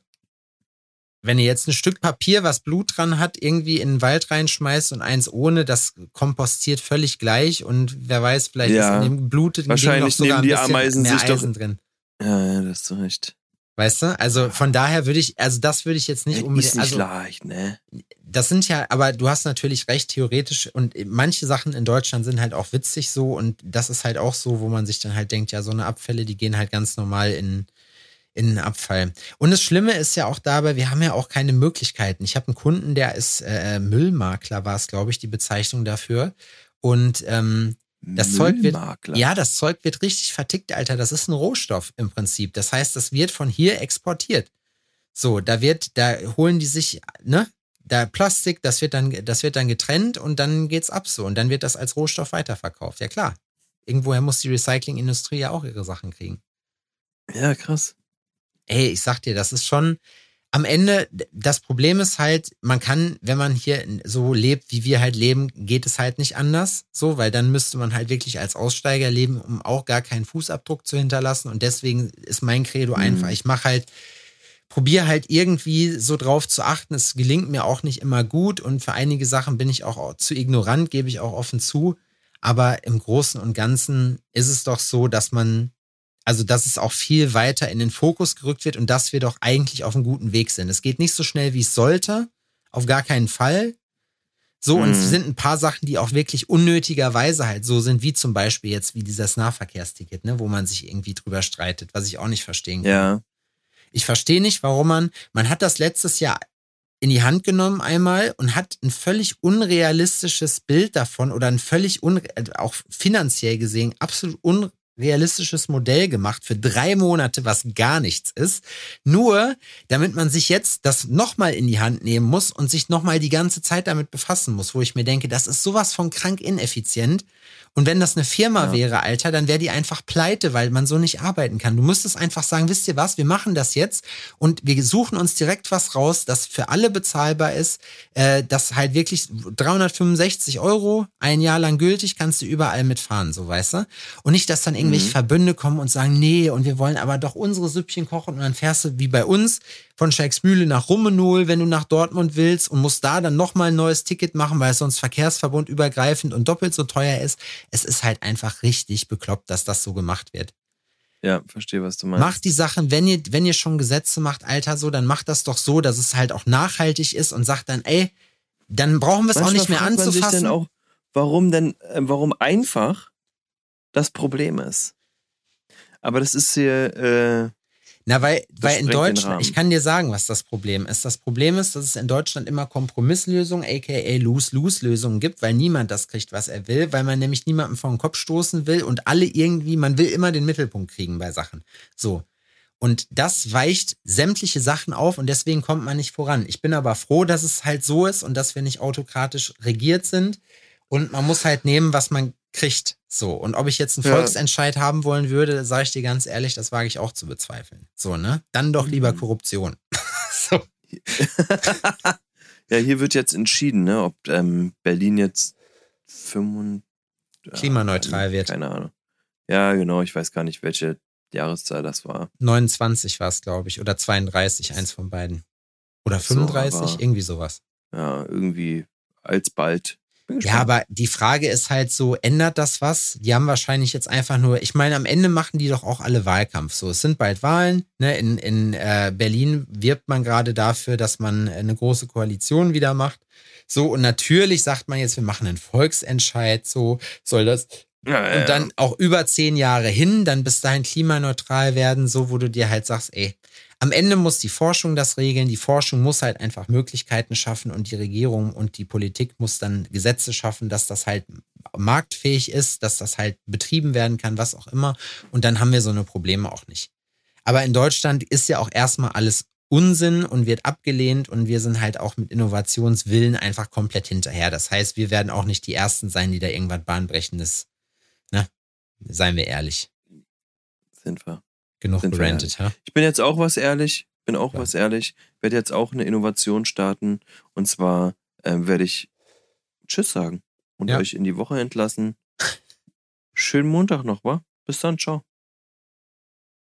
wenn ihr jetzt ein Stück Papier, was Blut dran hat, irgendwie in den Wald reinschmeißt und eins ohne, das kompostiert völlig gleich und wer weiß, vielleicht ja, ist in dem Blut wahrscheinlich noch sogar nehmen die Ameisen mehr sich Eisen doch, drin. Ja, ja, das ist so recht. Weißt du? Also von daher würde ich, also das würde ich jetzt nicht unbedingt. Ist nicht also, leicht, ne? Das sind ja, aber du hast natürlich recht, theoretisch. Und manche Sachen in Deutschland sind halt auch witzig so. Und das ist halt auch so, wo man sich dann halt denkt, ja, so eine Abfälle, die gehen halt ganz normal in, in den Abfall. Und das Schlimme ist ja auch dabei, wir haben ja auch keine Möglichkeiten. Ich habe einen Kunden, der ist äh, Müllmakler, war es, glaube ich, die Bezeichnung dafür. Und ähm, das Zeug wird, ja, das Zeug wird richtig vertickt, Alter. Das ist ein Rohstoff im Prinzip. Das heißt, das wird von hier exportiert. So, da wird, da holen die sich, ne, da Plastik, das wird dann, das wird dann getrennt und dann geht's ab so und dann wird das als Rohstoff weiterverkauft. Ja klar. Irgendwoher muss die Recyclingindustrie ja auch ihre Sachen kriegen. Ja, krass. Ey, ich sag dir, das ist schon, am Ende, das Problem ist halt, man kann, wenn man hier so lebt, wie wir halt leben, geht es halt nicht anders. So, weil dann müsste man halt wirklich als Aussteiger leben, um auch gar keinen Fußabdruck zu hinterlassen. Und deswegen ist mein Credo mhm. einfach, ich mache halt, probiere halt irgendwie so drauf zu achten. Es gelingt mir auch nicht immer gut und für einige Sachen bin ich auch zu ignorant, gebe ich auch offen zu. Aber im Großen und Ganzen ist es doch so, dass man also dass es auch viel weiter in den Fokus gerückt wird und dass wir doch eigentlich auf einem guten Weg sind. Es geht nicht so schnell, wie es sollte, auf gar keinen Fall. So, mhm. und es sind ein paar Sachen, die auch wirklich unnötigerweise halt so sind, wie zum Beispiel jetzt wie dieses Nahverkehrsticket, ne, wo man sich irgendwie drüber streitet, was ich auch nicht verstehen kann. Ja. Ich verstehe nicht, warum man, man hat das letztes Jahr in die Hand genommen einmal und hat ein völlig unrealistisches Bild davon oder ein völlig, un, auch finanziell gesehen, absolut un, realistisches Modell gemacht für drei Monate, was gar nichts ist. Nur, damit man sich jetzt das nochmal in die Hand nehmen muss und sich nochmal die ganze Zeit damit befassen muss, wo ich mir denke, das ist sowas von krank ineffizient. Und wenn das eine Firma ja. wäre, Alter, dann wäre die einfach pleite, weil man so nicht arbeiten kann. Du müsstest einfach sagen, wisst ihr was, wir machen das jetzt und wir suchen uns direkt was raus, das für alle bezahlbar ist, äh, das halt wirklich 365 Euro ein Jahr lang gültig, kannst du überall mitfahren, so weißt du. Und nicht, dass dann irgendwelche mhm. Verbünde kommen und sagen, nee, und wir wollen aber doch unsere Süppchen kochen und dann fährst du wie bei uns von Scheiksmühle nach Rummenol, wenn du nach Dortmund willst und musst da dann nochmal ein neues Ticket machen, weil es sonst Verkehrsverbund übergreifend und doppelt so teuer ist. Es ist halt einfach richtig bekloppt, dass das so gemacht wird. Ja, verstehe, was du meinst. Macht die Sachen, wenn ihr, wenn ihr schon Gesetze macht, Alter, so, dann macht das doch so, dass es halt auch nachhaltig ist und sagt dann, ey, dann brauchen wir es auch nicht mehr anzufassen. Man sich denn auch, warum denn, äh, warum einfach das Problem ist. Aber das ist hier, äh, na, weil, weil in Deutschland, ich kann dir sagen, was das Problem ist. Das Problem ist, dass es in Deutschland immer Kompromisslösungen, aka Lose-Lose-Lösungen gibt, weil niemand das kriegt, was er will, weil man nämlich niemanden vor den Kopf stoßen will und alle irgendwie, man will immer den Mittelpunkt kriegen bei Sachen. So. Und das weicht sämtliche Sachen auf und deswegen kommt man nicht voran. Ich bin aber froh, dass es halt so ist und dass wir nicht autokratisch regiert sind. Und man muss halt nehmen, was man kriegt. So. Und ob ich jetzt einen Volksentscheid haben wollen würde, sage ich dir ganz ehrlich, das wage ich auch zu bezweifeln. So, ne? Dann doch lieber mhm. Korruption. so. ja, hier wird jetzt entschieden, ne, ob ähm, Berlin jetzt 5, klimaneutral wird. Keine Ahnung. Ja, genau, ich weiß gar nicht, welche Jahreszahl das war. 29 war es, glaube ich, oder 32, eins von beiden. Oder 35, so, irgendwie sowas. Ja, irgendwie alsbald ja, aber die Frage ist halt so, ändert das was? Die haben wahrscheinlich jetzt einfach nur, ich meine, am Ende machen die doch auch alle Wahlkampf. So, es sind bald Wahlen. Ne? In, in äh, Berlin wirbt man gerade dafür, dass man eine große Koalition wieder macht. So, und natürlich sagt man jetzt, wir machen einen Volksentscheid. So, soll das ja, ja, und dann auch über zehn Jahre hin, dann bis dahin klimaneutral werden, so wo du dir halt sagst, ey, am Ende muss die Forschung das regeln. Die Forschung muss halt einfach Möglichkeiten schaffen und die Regierung und die Politik muss dann Gesetze schaffen, dass das halt marktfähig ist, dass das halt betrieben werden kann, was auch immer. Und dann haben wir so eine Probleme auch nicht. Aber in Deutschland ist ja auch erstmal alles Unsinn und wird abgelehnt und wir sind halt auch mit Innovationswillen einfach komplett hinterher. Das heißt, wir werden auch nicht die Ersten sein, die da irgendwas Bahnbrechendes, ne? Seien wir ehrlich. Sind wir. Genug gerantet, ja? Ich bin jetzt auch was ehrlich, bin auch ja. was ehrlich, werde jetzt auch eine Innovation starten und zwar äh, werde ich Tschüss sagen und ja. euch in die Woche entlassen. Schönen Montag noch, wa? Bis dann, ciao.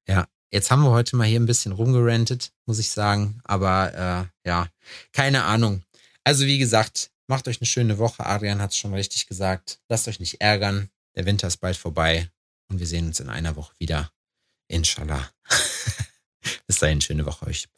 Ja, jetzt haben wir heute mal hier ein bisschen rumgerantet, muss ich sagen, aber äh, ja, keine Ahnung. Also wie gesagt, macht euch eine schöne Woche. Adrian hat es schon richtig gesagt. Lasst euch nicht ärgern. Der Winter ist bald vorbei und wir sehen uns in einer Woche wieder. Inshallah. Bis dahin, schöne Woche euch.